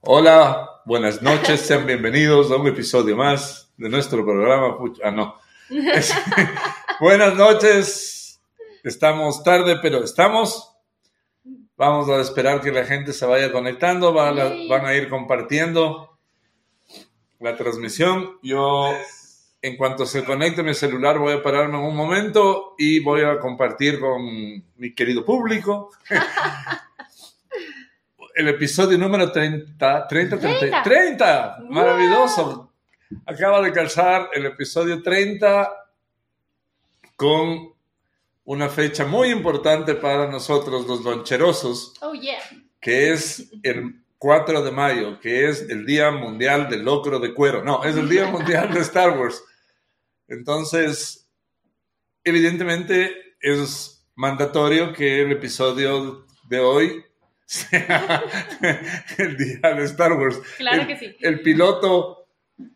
Hola, buenas noches, sean bienvenidos a un episodio más de nuestro programa. Ah, no. Es- buenas noches, estamos tarde, pero estamos. Vamos a esperar que la gente se vaya conectando, van a, van a ir compartiendo la transmisión. Yo, en cuanto se conecte mi celular, voy a pararme en un momento y voy a compartir con mi querido público el episodio número 30, 30, 30, 30. 30, maravilloso. Acaba de calzar el episodio 30 con una fecha muy importante para nosotros los loncherosos, Oh, yeah. que es el 4 de mayo, que es el Día Mundial del Locro de Cuero. No, es el Día Mundial de Star Wars. Entonces, evidentemente es mandatorio que el episodio de hoy sea el Día de Star Wars. Claro el, que sí. El piloto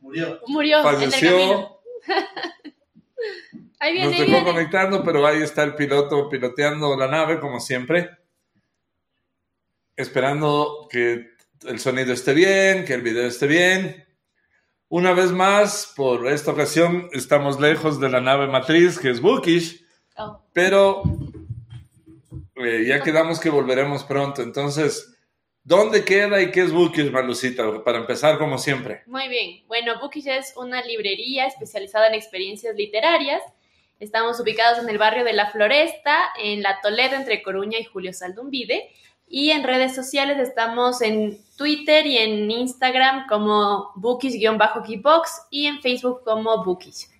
Murió. Murió falleció, Ahí nos viene, ahí dejó viene. conectando, pero ahí está el piloto piloteando la nave, como siempre, esperando que el sonido esté bien, que el video esté bien. Una vez más, por esta ocasión, estamos lejos de la nave matriz, que es Bookish, Oh, pero eh, ya quedamos que volveremos pronto. Entonces, ¿dónde queda y qué es Bookish, Malucita? Para empezar, como siempre. Muy bien. Bueno, Bookish es una librería especializada en experiencias literarias. Estamos ubicados en el barrio de La Floresta, en La Toledo, entre Coruña y Julio Saldumbide. Y en redes sociales estamos en Twitter y en Instagram como Bookish-Kickbox y en Facebook como Bookish.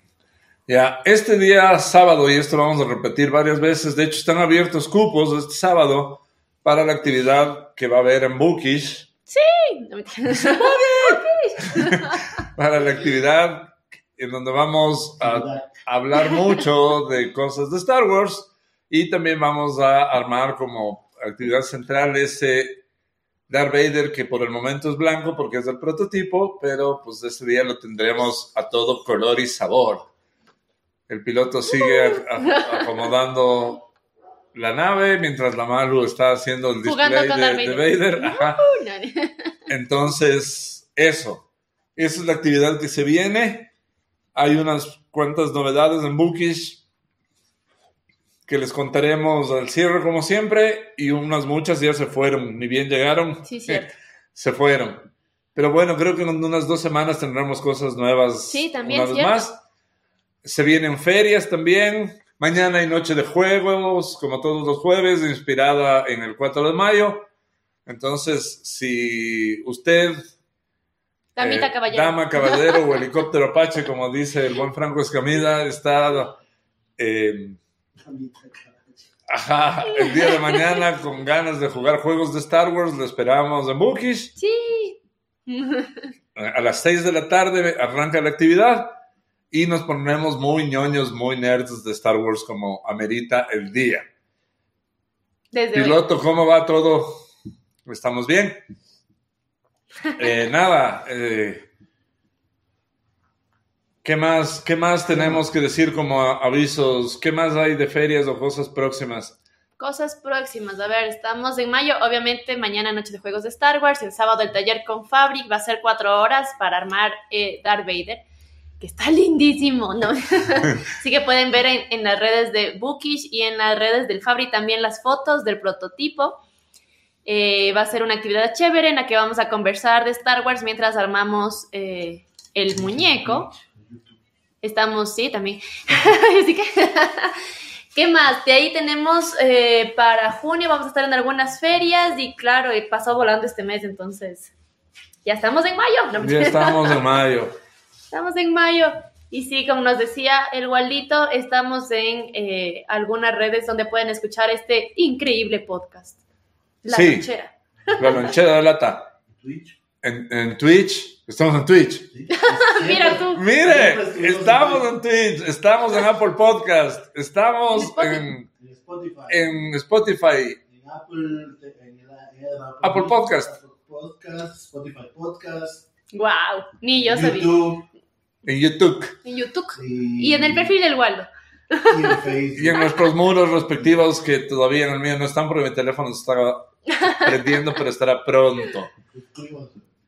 Ya, este día sábado, y esto lo vamos a repetir varias veces, de hecho están abiertos cupos este sábado para la actividad que va a haber en Bookish, No, mentira. para la actividad en donde vamos a hablar mucho de cosas de Star Wars y también vamos a armar como actividad central ese Darth Vader que por el momento es blanco porque es el prototipo, pero pues ese día lo tendremos a todo color y sabor. El piloto sigue a- a- acomodando la nave mientras la Malu está haciendo el display con de, Darth de Vader. Vader. Ajá. No. Entonces, eso. Esa es la actividad que se viene. Hay unas cuantas novedades en Bookish que les contaremos al cierre como siempre y unas muchas ya se fueron, ni bien llegaron. Sí, cierto. se fueron. Pero bueno, creo que en unas dos semanas tendremos cosas nuevas. Sí, también, Una vez más. Se vienen ferias también. Mañana hay noche de juegos, como todos los jueves, inspirada en el 4 de mayo. Entonces, si usted, Damita eh, caballero. dama, caballero o helicóptero apache, como dice el buen Franco Escamilla, está eh, ajá, el día de mañana con ganas de jugar juegos de Star Wars, lo esperamos en Bookish. Sí. A las 6 de la tarde arranca la actividad y nos ponemos muy ñoños, muy nerds de Star Wars como amerita el día. Desde hoy. Piloto, ¿cómo va todo? ¿Estamos bien? Eh, nada, eh, ¿qué, más, ¿qué más tenemos que decir como avisos? ¿Qué más hay de ferias o cosas próximas? Cosas próximas. A ver, estamos en mayo. Obviamente, mañana noche de juegos de Star Wars. El sábado el taller con Fabric. Va a ser cuatro horas para armar eh, Darth Vader. Que está lindísimo, ¿no? Así que pueden ver en, las redes de Bookish y en las redes del Fabric también las fotos del prototipo. Eh, va a ser una actividad chévere en la que vamos a conversar de Star Wars mientras armamos eh, el muñeco. Estamos, sí, también. Así que, ¿qué más? De ahí tenemos eh, para junio, vamos a estar en algunas ferias y claro, pasó volando este mes, entonces ya estamos en mayo. Ya estamos en mayo. Estamos en mayo. Y sí, como nos decía el Waldito, estamos en eh, algunas redes donde pueden escuchar este increíble podcast. La Sí. lonchera. La lonchera de lata. Twitch. En, en Twitch, estamos en Twitch. ¿sí? Mira tú. Mire, estamos en Twitch, estamos en Apple Podcast, estamos Spotify. en, En Spotify. en Spotify, En Apple. En, el- en el Apple Podcast. Apple Podcast. Spotify Podcast. Wow, ni yo sabía. YouTube. En YouTube En YouTube. Y, Y en el perfil del Waldo. Y en Facebook. y en nuestros muros respectivos que todavía en el mío no están porque mi teléfono se está prendiendo, pero estará pronto.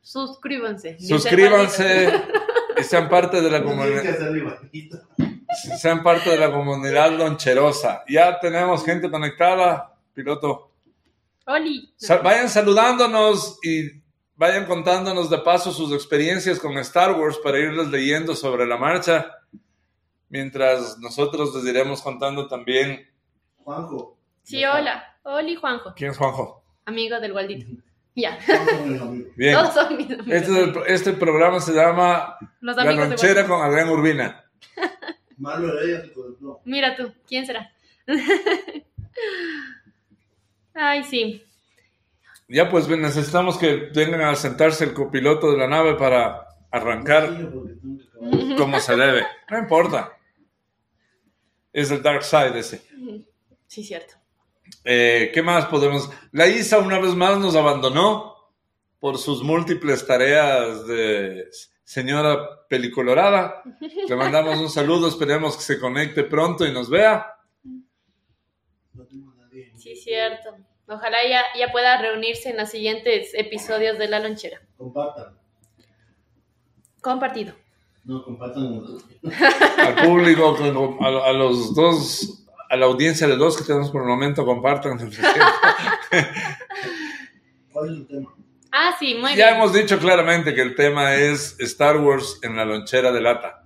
Suscríbanse. Suscríbanse. y sean parte de la comunidad. Sean parte de la comunidad loncherosa. Ya tenemos gente conectada, piloto. Oli. Sa- vayan saludándonos y vayan contándonos de paso sus experiencias con Star Wars para irles leyendo sobre la marcha. Mientras nosotros les iremos contando también. Juanjo. Sí, hola. Oli Juanjo, ¿Quién es Juanjo? amigo del Waldito. Ya. Bien. todos son mis amigos. Este, es el- este programa se llama Los La de Lonchera con Adrián Urbina. Malo conectó. Mira tú, ¿quién será? Ay, sí. Ya pues bien, necesitamos que vengan a sentarse el copiloto de la nave para arrancar como se debe. No importa. Es el Dark Side ese. Sí, cierto. Eh, ¿Qué más podemos? La ISA una vez más nos abandonó por sus múltiples tareas de señora pelicolorada. Le mandamos un saludo, esperemos que se conecte pronto y nos vea. No tengo a nadie. Sí, cierto. Ojalá ya, ya pueda reunirse en los siguientes episodios de La Lonchera. Compartan. Compartido. No, compartan. Al público, a, a los dos, a la audiencia de dos que tenemos por el momento, compartan. ¿Cuál es el tema? Ah, sí, muy Ya bien. hemos dicho claramente que el tema es Star Wars en la lonchera de lata.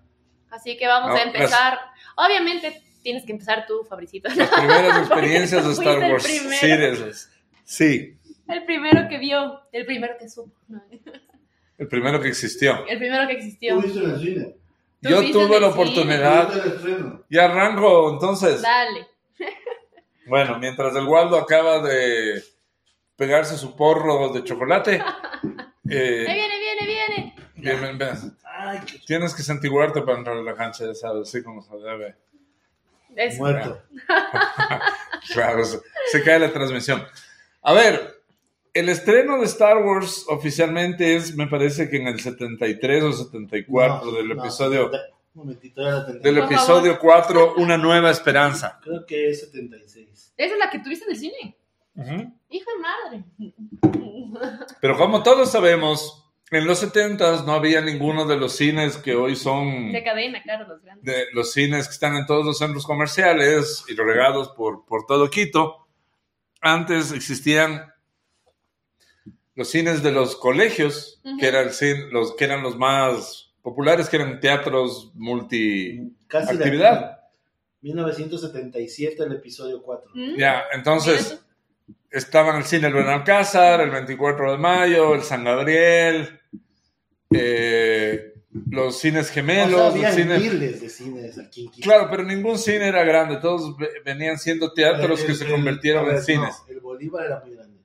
Así que vamos No, a empezar. Obviamente tienes que empezar tú, Fabricito. Las primeras experiencias de Star Wars. Sí, de esas. Sí, El primero que vio, el primero que supo, no, el primero que existió. el primero que existió. ¿Tú viste en el cine? Tú Yo tuve la oportunidad. Y arranco entonces. Dale. Bueno, mientras el Waldo acaba de pegarse su porro de chocolate, eh, Ahí viene, viene, viene. bien, bien, bien. Ay, qué tienes que santiguarte para entrar a la cancha, ya sabes, así como se debe. Muerto. Claro, se, se cae la transmisión. A ver, el estreno de Star Wars oficialmente es, me parece que en el 73 o 74 No, del no, episodio, Un momentito, era 76. del Por episodio 4, Una Nueva Esperanza. Creo que es 76. Esa es la que tuviste en el cine. Ujú. Hijo de madre. Pero como todos sabemos, en los 70 no había ninguno de los cines que hoy son De cadena, claro, los grandes. de los cines que están en todos los centros comerciales y regados por, por todo Quito. Antes existían los cines de los colegios, que, era el cin- los, que eran los más populares, que eran teatros multi Casi de actividad. aquí. 1977, el episodio 4. ¿Mm? Ya, entonces. Estaban el cine El Benalcázar, el 24 de mayo, el San Gabriel, eh, los cines gemelos, o sea, había miles de cines aquí en Quito. Claro, pero ningún cine era grande, todos ve- venían siendo teatros El- que el- se el- convirtieron ver, en cines. no, el Bolívar era muy grande.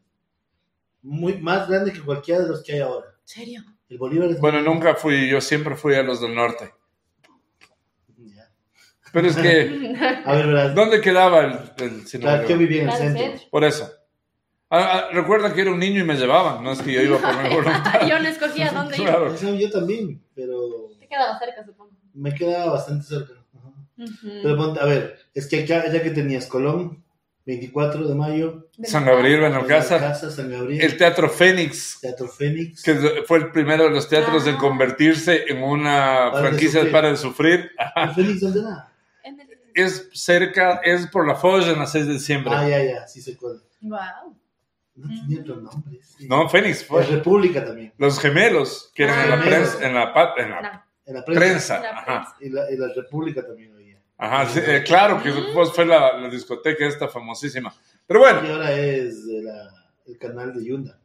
Muy, más grande que cualquiera de los que hay ahora. ¿En serio? El Bolívar es Bueno, nunca fui, yo siempre fui a los del norte. Pero es que, A ver, verás. ¿dónde quedaba el, el cine? Claro, yo vivía en el centro. Por eso. Ah, ah, recuerda que era un niño y me llevaban, no es que yo iba por mi voluntad. Yo no escogía dónde ir. Claro. O sea, yo también, pero Te quedaba cerca, supongo. me quedaba bastante cerca. Ajá. Ujú. Pero ponte, a ver, es que acá, ya que tenías Colón, 24 de mayo, San Gabriel, Benalcázar, Casa, San Gabriel, el Teatro Fénix, Teatro Fénix, que fue el primero de los teatros en Ah. convertirse en una Para franquicia de para de sufrir. ¿El Fénix dónde era? El- Es cerca, es por la Foch en la 6 de diciembre. Ah, ya, ya, sí se acuerda. Guau. No tenía otro nombre. sí. No, Fénix, fue. Es República también. Los gemelos, que eran Ah. en la Gemelos. prensa, en la, en la No. En la prensa. prensa. La Ajá, Y la, y la República también había. ajá, sí, eh, claro que después fue la, la discoteca esta famosísima. Pero Y bueno, ahora es la, el canal de Yunda.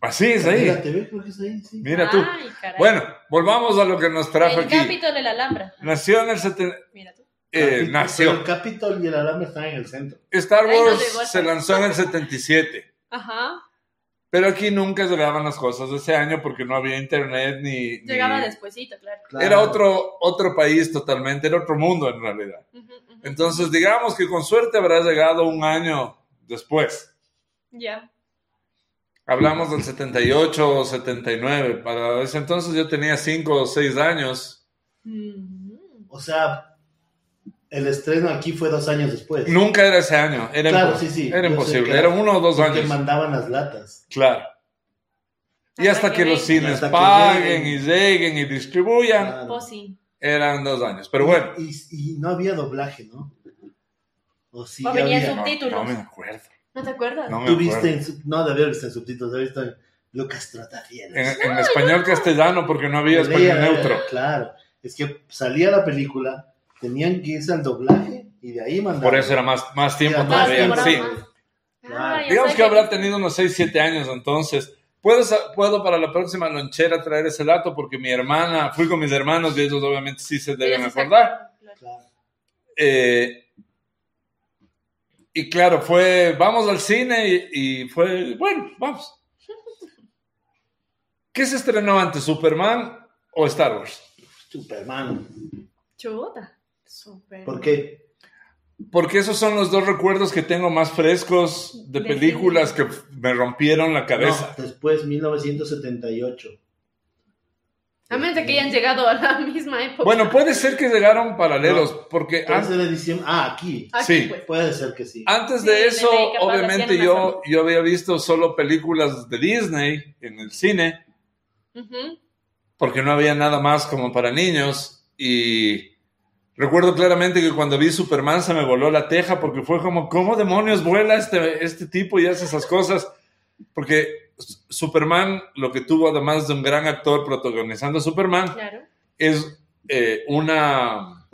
así es La ahí. TV creo que es ahí, sí. Mira tú. Ay. Bueno, volvamos a lo que nos trajo el aquí. Capitol de la Alhambra. Nació en el 70. Mira tú. Eh, nació. El Capitol y el Alhambra están en el centro. Star Wars llegó el- se lanzó en el 77. Ajá. Pero aquí nunca llegaban las cosas de ese año porque no había internet ni. ni- Llegaba despuesito, claro. Claro. Era otro, otro país totalmente, era otro mundo en realidad. Ujú, ujú. Entonces, digamos que con suerte habrá llegado un año después. Ya. Hablamos del 78 o 79. Para ese entonces yo tenía 5 o 6 años. Ujú. O sea, el estreno aquí fue dos años después. Nunca era ese año. Era, Claro, sí, sí. era imposible. que Era uno o dos Porque años. mandaban las latas. Claro. Y hasta que los cines Hasta que paguen y lleguen y distribuyan, Claro. Pues sí. eran dos años. Pero bueno, Y, y no había doblaje, ¿no? O sí O venía había. sub- Subtítulos. No, no me acuerdo. ¿No te acuerdas? No me Tú acuerdo. viste en no, debía visto en subtítulos, debía visto en Lucas Trotafieles. En, en español castellano porque no había español Leía, neutro. Claro, es que salía la película, tenían que irse al doblaje y de ahí mandaban. Por eso era más, más tiempo todavía. Sí. Ah, Digamos que habrá tenido unos 6, 7 años entonces. Puedo, puedo para la próxima lonchera traer ese dato porque mi hermana, fui con mis hermanos y ellos obviamente sí se deben acordar. claro. Claro. Eh, y claro, fue, vamos al cine y, y fue, bueno, vamos. ¿Qué se estrenó antes, Superman o Star Wars? Superman. Chuta. Súper. ¿Por qué? Porque esos son los dos recuerdos que tengo más frescos de De películas que me rompieron la cabeza. No, después 1978. A menos de que hayan llegado a la misma época. Bueno, puede ser que llegaron paralelos, porque Puede an- ser edición. Ah, aquí. Aquí, sí. pues. Puede ser que sí. antes Sí, de de eso, obviamente yo, yo había visto solo películas de Disney en el cine, porque no había nada más como para niños. Y recuerdo claramente que cuando vi Superman se me voló la teja, porque fue como, ¿cómo demonios vuela este, este tipo y hace esas cosas? Porque Superman, lo que tuvo además de un gran actor protagonizando a Superman, Claro. es eh, una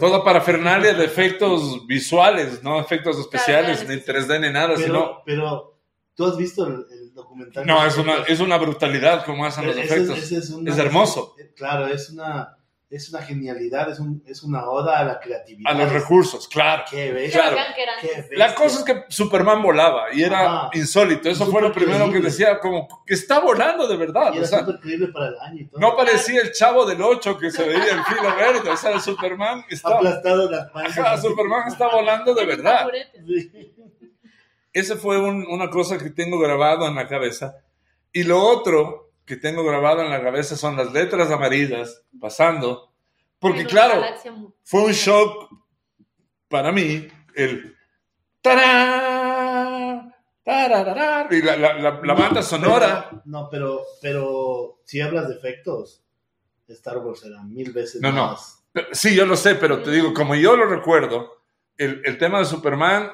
toda parafernalia de efectos visuales, no efectos especiales, Claro, ni 3D ni nada, Pero, sino pero, ¿tú has visto el, el documental? no, es una, es una brutalidad como hacen los es- efectos. ese es una- Es hermoso. Claro, es una, es una genialidad, es, un, es una oda a la creatividad. A los recursos, claro. Qué bestia. Claro. bacán que eran. qué. La cosa es que Superman volaba y era Ajá. insólito. Eso fue lo primero que decía, como que está volando de verdad. Y O era sea, súper creíble para el año y todo. no parecía el chavo del 8 que se veía el filo verde. O sea, el Superman está, aplastado las manos. Ajá, Superman está volando de verdad. Ese fue un- una cosa que tengo grabado en la cabeza. Y lo otro que tengo grabado en la cabeza son las letras amarillas pasando. Porque claro, fue un shock para mí el... ¡Tarán! Y la, la- la- la No, banda sonora... pero- no, pero, pero si hablas de efectos, Star Wars era mil veces No, no. más. Sí, yo lo sé, pero te digo, como yo lo recuerdo, el, el tema de Superman,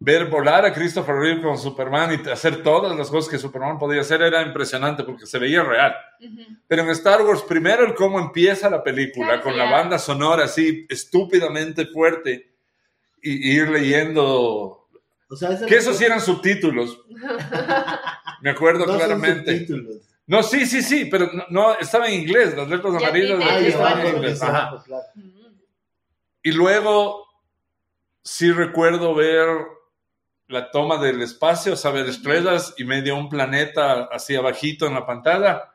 ver volar a Christopher Reeve con Superman y hacer todas las cosas que Superman podía hacer era impresionante porque se veía real. Ujú. Pero en Star Wars, primero el cómo empieza la película, Claro, con la banda sonora así estúpidamente fuerte y, y ir leyendo, O sea, que esos sí eran subtítulos, me acuerdo no claramente. No, sí, sí, sí, pero no, no, estaba en inglés, las letras amarillas sí, de Ah, aquí sí, ya, estaban en inglés. Ajá. Y luego sí recuerdo ver la toma del espacio, saber estrellas y medio un planeta así abajito en la pantalla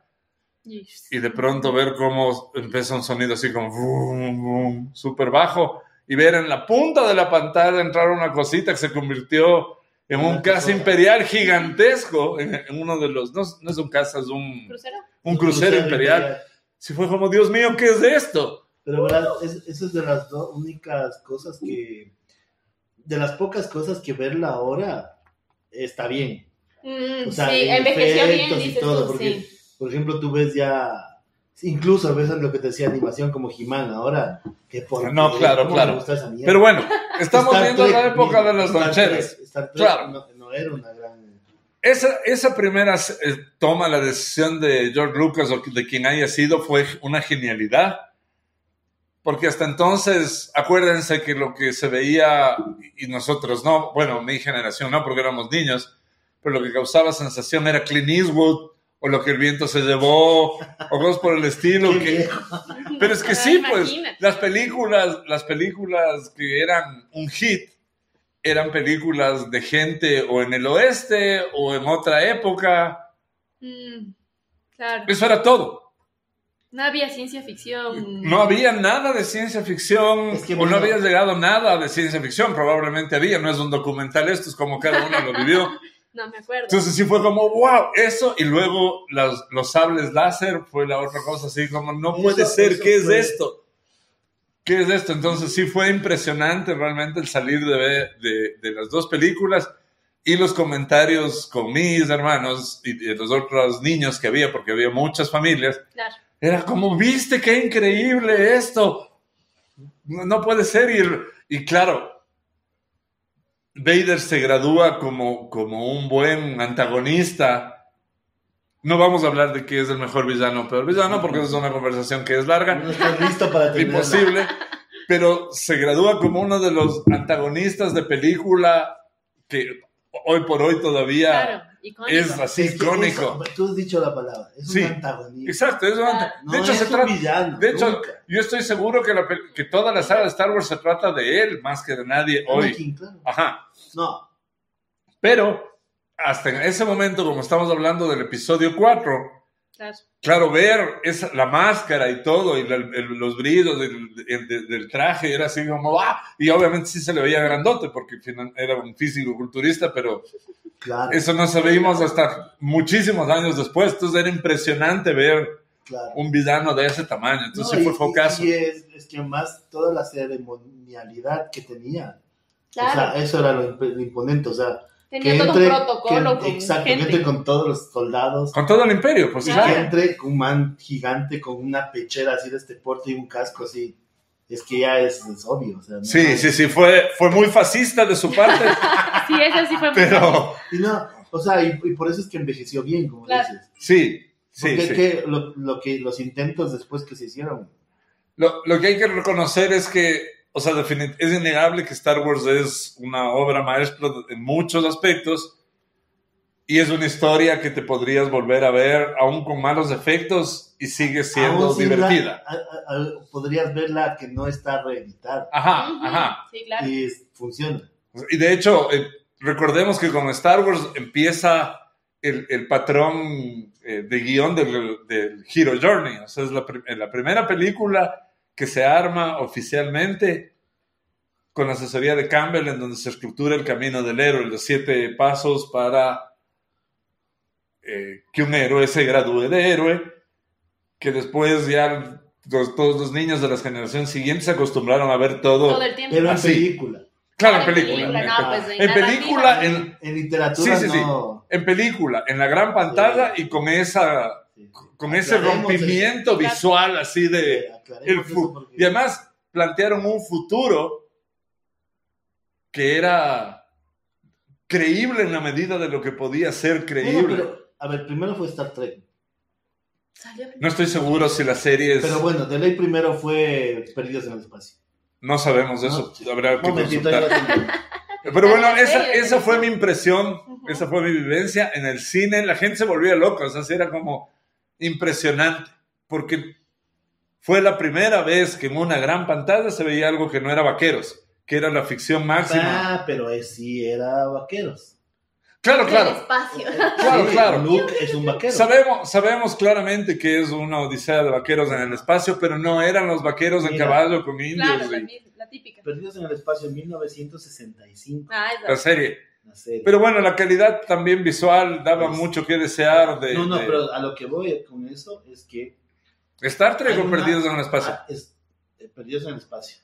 Y- y de pronto ver cómo empieza un sonido así como boom, boom, súper bajo y ver en la punta de la pantalla entrar una cosita que se convirtió en un casa imperial gigantesco en, en uno de los, no, no es un casa, es un, ¿Crucero? un crucero imperial. Sí fue como, Dios mío, ¿qué es esto? Pero verdad, es, eso es de las dos únicas cosas que, de las pocas cosas que verla ahora está bien. Mm, O sea, sí, en envejeció bien, y todo, tú, porque- sí. Por ejemplo, tú ves ya, incluso ves lo que te decía animación como He-Man ahora. Que por No, claro, claro. Pero bueno, estamos viendo la época de las Star loncheras. Claro. no, no era una gran... Esa, esa primera eh, toma, la decisión de George Lucas o de quien haya sido, fue una genialidad. Porque hasta entonces, acuérdense que lo que se veía, y nosotros no, bueno, mi generación no, porque éramos niños, pero lo que causaba sensación era Clint Eastwood, o lo que el viento se llevó, o cosas por el estilo. Que, pero es que sí, pues, las películas, las películas que eran un hit, eran películas de gente o en el oeste o en otra época. Mm, claro. Eso era todo. No había ciencia ficción. No había nada de ciencia ficción Es que o no había llegado nada de ciencia ficción. Probablemente había, no es un documental esto, es como cada uno lo vivió. No me acuerdo. Entonces sí fue como, wow, eso. Y luego las- los sables láser fue la otra cosa, así como, no Eso- puede ser, eso ¿qué es esto? ¿Qué es esto? Entonces sí fue impresionante realmente el salir de, de las dos películas. Y los comentarios con mis hermanos y y los otros niños que había, porque había muchas familias, Claro. Era como, viste qué increíble esto. No, no puede ser. Y, el- y claro, Vader se gradúa como, como un buen antagonista. No vamos a hablar de qué es el mejor villano o peor villano, porque esa es una conversación que es larga, No estás listo para imposible. Pero se gradúa como uno de los antagonistas de película que hoy por hoy todavía Claro. Icónico. es así Es que icónico. eso- tú has dicho la palabra. Es Sí. un antagonista. Exacto, es un anta- Claro. No de hecho es se trata, villano, de hecho, nunca. yo estoy seguro que, la que toda la saga de Star Wars se trata de él más que de nadie hoy. Anakin, claro. Ajá. No, Pero hasta en ese momento, como estamos hablando del episodio 4, Claro. claro, ver esa, la máscara y todo, y la- el- los brillos del, del- del- del traje, era así como, ¡ah! Y obviamente sí se le veía grandote, porque era un físico culturista, pero claro. eso no sabíamos hasta muchísimos años después. Entonces era impresionante ver claro. un villano de ese tamaño. Entonces No, fue y- focazo. Y, es, es que más toda la ceremonialidad que tenía. Claro. O sea, eso era lo, imp- lo imponente. O sea, Tenía que todo entre, un protocolo que- con exacto, que gente. entre con todos los soldados. Con todo el imperio, pues Claro. Que entre un man gigante con una pechera así de este porte y un casco así. Es que ya es, es obvio. O sea, no Sí, hay- sí, sí, fue, fue muy fascista de su parte, Sí, ese sí fue muy pero Y no, o sea, y, y por eso es que envejeció bien, como Claro. dices. sí, sí, Porque sí. que lo, lo que los intentos después que se hicieron. Lo, lo que hay que reconocer es que, o sea, definit- es innegable que Star Wars es una obra maestra en muchos aspectos y es una historia que te podrías volver a ver aún con malos efectos y sigue siendo aún sin la- divertida. a- a- a- podrías verla que no está reeditada. Ajá, Ujú. ajá. Sí, claro. Y es- funciona. Y de hecho, eh, recordemos que con Star Wars empieza el, el patrón eh, de guion del, del Hero Journey. O sea, es la, la primera película que se arma oficialmente con la asesoría de Campbell, en donde se estructura el camino del héroe, los siete pasos para eh, que un héroe se gradúe de héroe, que después ya los- todos los niños de las generaciones siguientes se acostumbraron a ver todo. Todo el tiempo. En Así. película. Claro, en En película. en no, película. pues, en en narrativa. película, en, En literatura Sí, sí, sí. no. en película, en la gran pantalla y con esa con ese Aclaremos rompimiento eso. visual así de el porque- y además plantearon un futuro que era creíble en la medida de lo que podía ser Bueno, creíble. pero, a ver, primero fue Star Trek. No estoy seguro si la serie es Pero bueno, de ley primero fue Perdidos en el Espacio. No sabemos eso, No, habrá que consultar. Pero bueno, esa, esa fue mi impresión, esa fue mi vivencia. En el cine la gente se volvía loca, o sea, sí era como impresionante, porque fue la primera vez que en una gran pantalla se veía algo que no era vaqueros, que era la ficción máxima. Ah, pero es, sí era vaqueros. Claro, El claro. espacio. Claro, Sí, claro. Luke es un vaquero. Sabemos, sabemos claramente que es una odisea de vaqueros en el espacio, pero no eran los vaqueros en Mira. caballo con indios Claro, y la, la típica. Perdidos en el Espacio en 1965. Ah, la serie. La serie. Pero bueno, la calidad también visual daba Pues- mucho que desear de, no, no, de pero a lo que voy con eso es que. Star Trek hay o una- Perdidos en el espacio. Ah, es- eh, Perdidos en el Espacio.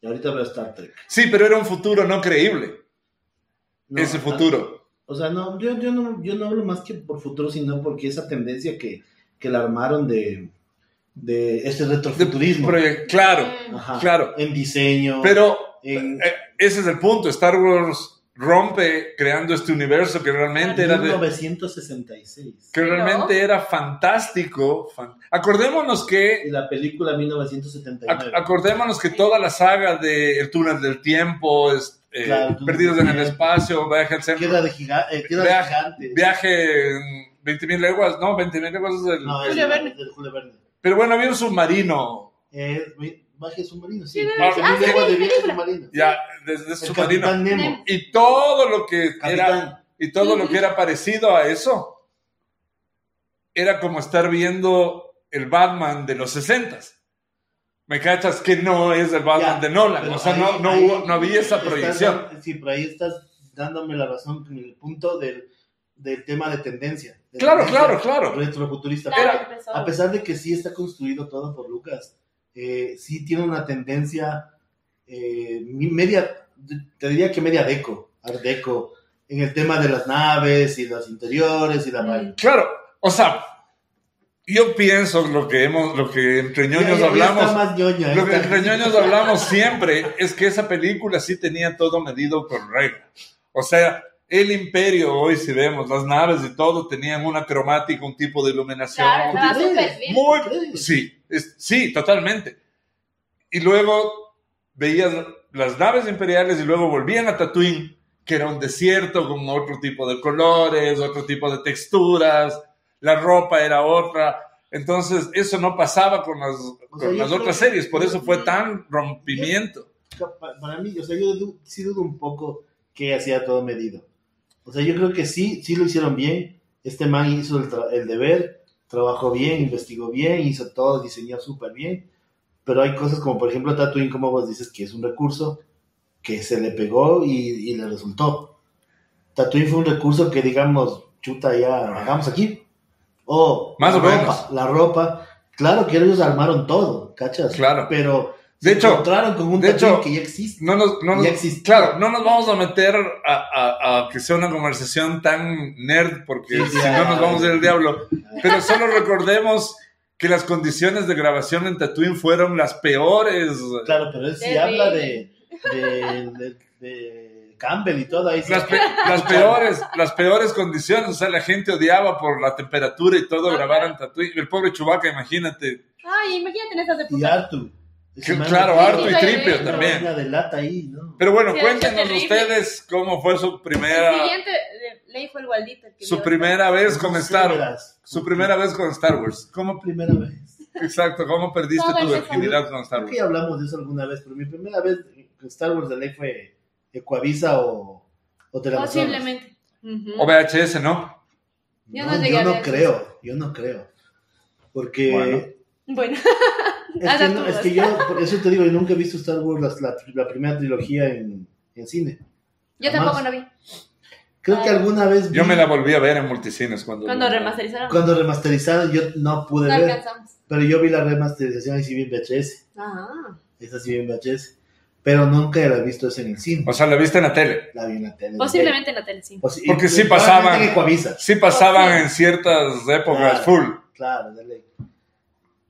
Y ahorita veo Star Trek. Sí, pero era un futuro no creíble, No, ese futuro. O sea, no, yo, yo, no, yo no hablo más que por futuro, sino porque esa tendencia que, que la armaron de, de este retrofuturismo. claro. Ajá. claro. En diseño. Pero en, eh, ese es el punto. Star Wars rompe creando este universo que realmente era de, 1966. que realmente era fantástico. fan- Acordémonos que Y la película ac- 1979. acordémonos que toda la saga de El túnel del tiempo, es, eh, Claro, Perdidos en el espacio, viaje al centro, Queda de, giga eh, queda de Viaje- gigante. viaje en 20.000 leguas, no, 20.000 leguas es el... No, es Julio Verne. Pero bueno, había un submarino, Eh, viaje submarino, sí. Sí, Ah, Viaje sí, de sí, viaje película. submarino. ya, desde El submarino. Capitán Nemo. Y todo lo que era y todo lo que era parecido a eso era como estar viendo el Batman de los 60 ¿Me cachas? Que no es el Batman Ya, de Nolan. O sea, no, ahí- no, ahí hubo- no había esa proyección. dando- sí, pero ahí estás dándome la razón en el punto del, del tema de tendencia. de Claro, tendencia claro, claro. Retrofuturista. Claro, Era- empezó. A pesar de que sí está construido todo por Lucas, eh, sí tiene una tendencia eh, media, te diría que media deco, art deco, en el tema de las naves y los interiores y la Mm. vaina. Claro, o sea, yo pienso lo que hemos, lo que entre ñoños Ya- ya- ya hablamos, está más ñoña, lo que está- entre ñoños hablamos siempre es que esa película sí tenía todo medido con regla. O sea, el imperio hoy si vemos las naves y todo tenían una cromática, un tipo de iluminación. Claro. Muy, ¿Tú crees? sí, es- sí, totalmente. Y luego veías las naves imperiales y luego volvían a Tatooine, que era un desierto con otro tipo de colores, otro tipo de texturas, la ropa era otra. Entonces, eso no pasaba con las, con sea, yo las creo otras que- series, por eso fue tan rompimiento. Pa- Para mí, o sea, yo sí dudo un poco que hacía todo medido. O sea, yo creo que sí, sí lo hicieron bien. Este man hizo el deber, trabajó bien, investigó bien, hizo todo, diseñó súper bien. Pero hay cosas como, por ejemplo, Tatooine, como vos dices, que es un recurso que se le pegó y, y le resultó. Tatooine fue un recurso que, digamos, chuta, ya hagamos aquí. O Más la o ropa, menos. La ropa. Claro que ellos armaron todo, ¿cachas? Claro. Pero De hecho- encontraron con un de hecho, que ya existe. No nos, no nos- Ya existía. claro, no nos vamos a meter a, a- a que sea una conversación tan nerd, porque Sí, si sí, no nos vamos a ir al diablo. Pero solo recordemos que las condiciones de grabación en Tatooine fueron las peores. Claro, pero él sí habla de, de, de- de Campbell y todo ahí. Las, pe- las peores, las peores condiciones, o sea, la gente odiaba por la temperatura y todo Ah, grabar en Tatooine. El pobre Chewbacca, imagínate. Ay, imagínate en esas Y épocas. Artu. Claro, Arto y Tripio también. Una de lata ahí, ¿no? Pero bueno, Sí, cuéntenos ustedes cómo fue su El primera, siguiente eh, ley fue el Waldito. el su primera vez con Sí, Star Wars. Su primera vez con Star Wars. Como primera vez. Exacto, ¿cómo perdiste tu virginidad con Star Creo que Wars? ya hablamos de eso alguna vez, pero mi primera vez con Star Wars de ley fue Ecuavisa o, o. Posiblemente. O VHS, ¿no? Yo No, no llegué yo a no creo, yo no creo. Porque Bueno. Bueno, es, Haz que las no- es dudas. que yo, por eso te digo, yo nunca he visto Star Wars, la, la- la primera trilogía en, en cine. yo Jamás. tampoco no vi. Creo que Ah. alguna vez vi, Yo me la volví a ver en multicines cuando... Cuando remasterizaron. cuando remasterizaron, yo no pude No ver, alcanzamos. pero yo vi la remasterización y sí vi en VHS. Ah. Esa sí vi en VHS. Pero nunca la he visto en el cine. O sea, la viste en la tele. La vi en la tele. Posiblemente en la tele, sí. Porque sí pasaban-. Sí pasaban en ciertas épocas Claro. full. Claro, de ley.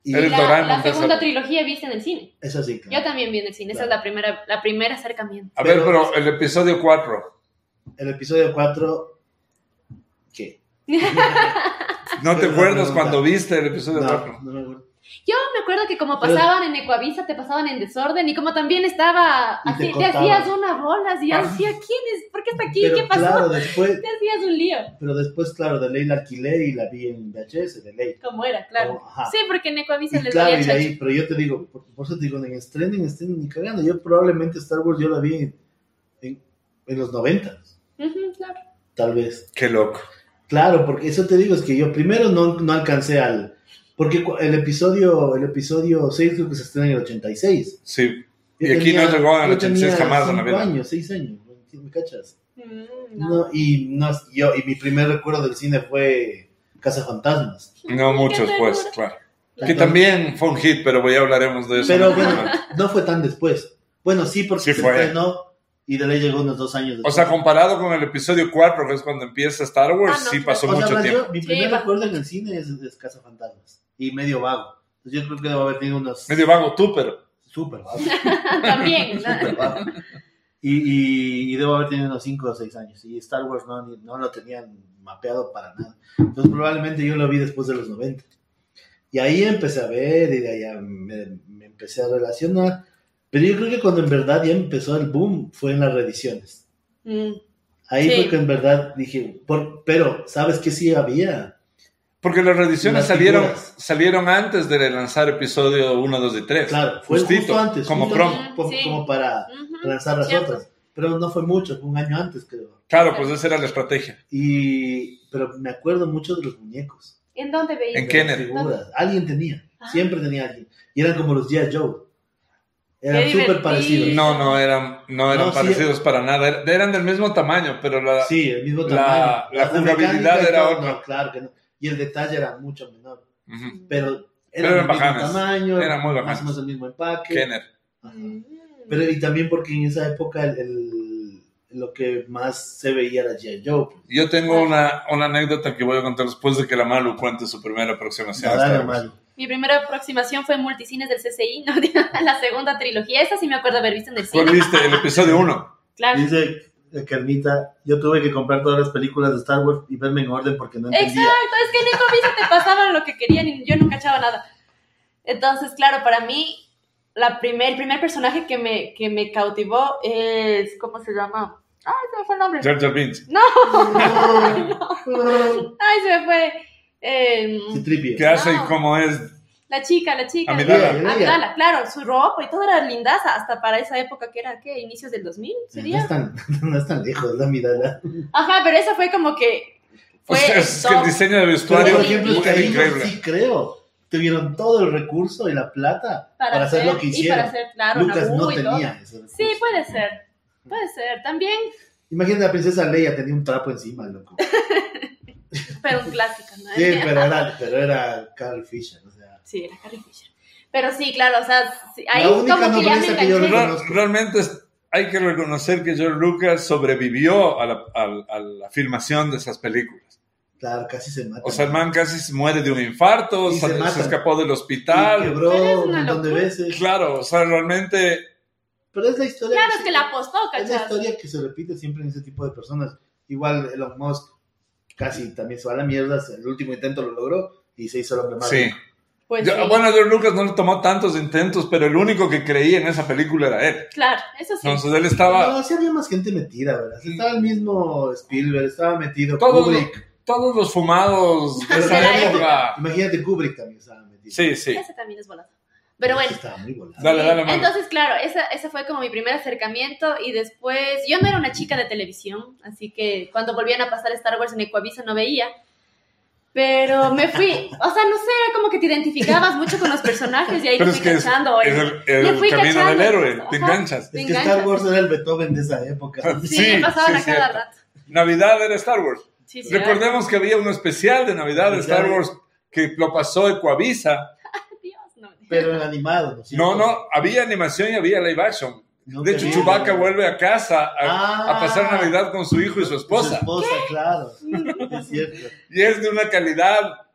Y La, Doraemon la de esa segunda trilogía viste en el cine. eso sí, Yo claro. también vi en el cine. Esa es la primera, la primera acercamiento. A ver, Pero- pero el episodio 4. El episodio 4. ¿Qué? ¿No te acuerdas cuando viste el episodio No, 4? no me acuerdo. Yo me acuerdo que como pasaban en Ecuavisa, te pasaban en desorden y como también estaba Y te así, te, cortaban. hacías una bola, así, yo Ah. decía, ¿quién es? ¿Por qué está aquí? Pero ¿Qué pasó? claro, después, Te hacías un lío. pero después, claro, de ley la alquilé y la vi en VHS, de ley. Como era, claro. Como, ajá. Sí, porque en Ecuavisa Y les claro, y ahí, pero yo te digo, por, por eso te digo, en estreno, en estreno, ni cagando. Yo probablemente Star Wars yo la vi en, en, en los 90, Ujú, claro. tal vez. Qué loco. Claro, porque eso te digo, es que yo primero no, no alcancé al... Porque el episodio, el episodio 6 creo que se estrena en el 86. Sí. Yo Y aquí no llegó en el yo 86 tenía jamás en la cinco vida. años, 6 años, ¿me cachas? Mm, no. No, y, no, yo, y mi primer recuerdo del cine fue Casa Fantasmas. No mucho Qué después, ternura. claro. Que Entonces- también fue un hit, pero ya hablaremos de eso. Pero bueno, no fue tan después. Bueno, sí, porque Sí se fue. estrenó y de ley llegó unos dos años O después. sea, comparado con el episodio 4, que es cuando empieza Star Wars, Ah, no, sí pasó O sea, mucho tiempo. yo- mi Sí, primer va. recuerdo en el cine es, es Casa Fantasmas. Y medio vago. Entonces yo creo que debo haber tenido unos... Medio vago tú, pero... Súper vago. También. súper vago. Y, y, y debo haber tenido unos 5 o 6 años. Y Star Wars no, ni- no lo tenían mapeado para nada. Entonces probablemente yo lo vi después de los 90. Y ahí empecé a ver y de ya me, me empecé a relacionar. Pero yo creo que cuando en verdad ya empezó el boom fue en las reediciones. Mm, Ahí Sí. fue que en verdad dije, por, pero ¿sabes qué sí había? Porque las reediciones Las salieron, figuras. salieron antes de lanzar episodio 1, 2 y 3. Claro, fue Justito, justo antes. como justo promo. como, Sí. como para lanzar las cierto. otras. Pero no fue mucho, fue un año antes creo. Claro, pues esa era la estrategia. Y, pero me acuerdo mucho de los muñecos. ¿En dónde veías? ¿En Kennedy. figuras. Alguien tenía, Ah. siempre tenía alguien. Y eran como los G.I. Joe. Eran súper parecidos. No, no eran, no eran No, sí. parecidos para nada. Er- Eran del mismo tamaño, pero la, Sí, el mismo La- tamaño. la de jugabilidad era otra. No, claro que no. Y el detalle era mucho menor. Ujú. Pero Pero eran eran del mismo tamaño. Eran muy Más o menos el mismo empaque. Kenner. Ajá. Pero y también porque en esa época el, el- lo que más se veía era G.I. Joe. pues. Yo tengo una, una anécdota que voy a contar después de que la Malu cuente su primera aproximación. Wars. malo. Mi primera aproximación fue en Multicines del CCI, ¿no? la segunda trilogía. Esa sí me acuerdo haber visto en el ¿Cuál cine. viste? El episodio 1. Claro. Dice Carmita, yo tuve que comprar todas las películas de Star Wars y verme en orden porque no entendía. Exacto, es que en Ecovisa te pasaban lo que querían y yo no cachaba nada. Entonces, claro, para mí, la primer, el primer personaje que me, que me cautivó es, ¿cómo se llama? Ay, se me fue el nombre. Jar Jar Binks. No, ay, se me fue. Eh. ¿Qué hace y cómo es? La chica, la chica. Amidala. Amidala, claro, su ropa y todo era lindaza, hasta para esa época que era, ¿qué? Inicios del 2000, No ¿sería? es, tan, no es tan lejos la mirada. Ajá, pero esa fue como que fue O sea, es que el diseño de vestuario por ejemplo, es que increíble. sí creo. Tuvieron todo el recurso y la plata para, hacer, lo que y hicieron. para hacer, claro, Lucas no y todo. tenía ese recurso. Sí, puede ser. Puede ser. También, Imagínate la princesa Leia tenía un trapo encima, loco. pero un clásico, ¿no? Sí, pero era, pero era Carl Fisher. O sea, Sí, era Carrie Fisher. Pero sí, claro, o sea, sí, ahí La única como que ya me que yo Realmente es- hay que reconocer que George Lucas sobrevivió a la, a- a la filmación de esas películas. claro, casi se mata. O sea, el man casi se muere de un infarto, Y se se, se escapó del Y hospital. quebró Pero es un montón de veces. Claro, o sea, realmente Pero es la historia. Claro, que es se- que la apostó, Es la historia que se repite siempre en ese tipo de personas. Igual Elon Musk casi también se va a la mierda. El último intento lo logró y se hizo el hombre más sí. rico. Pues Yo- sí. Bueno, George Lucas no le tomó tantos intentos, pero el único que creía en esa película era él. Claro, eso sí. Entonces él estaba... No, sí había más gente metida, ¿verdad? Estaba el mismo Spielberg, estaba metido Todos Kubrick. Todos los fumados de esa época. Imagínate, Kubrick también estaba metido. Sí, sí. Ese también es volado. Pero bueno. Estaba muy volado. Dale, dale, mano. Entonces, claro, esa, esa fue como mi primer acercamiento y después yo no era una chica de televisión, así que cuando volvían a pasar Star Wars en Ecuavisa no veía, pero me fui, o sea, no sé, era como que te identificabas mucho con los personajes y ahí Pero te fui es, cachando. es el, el fui camino cachando. del héroe, te Ajá. enganchas. Te Es que Star. Wars era el Beethoven de esa época. Sí, Sí, pasaban sí, a cada cierto. rato. Navidad era Star Wars. Sí, sí, Recordemos que había un especial de Navidad de Star Wars que lo pasó Ecuavisa. Dios, no. Pero en animado, ¿no? No, no, había animación y había live action. No De hecho, vi. vuelve a casa a, Ah. a pasar Navidad con su hijo y su Su esposa. esposa, claro. Es cierto. Y es de una calidad,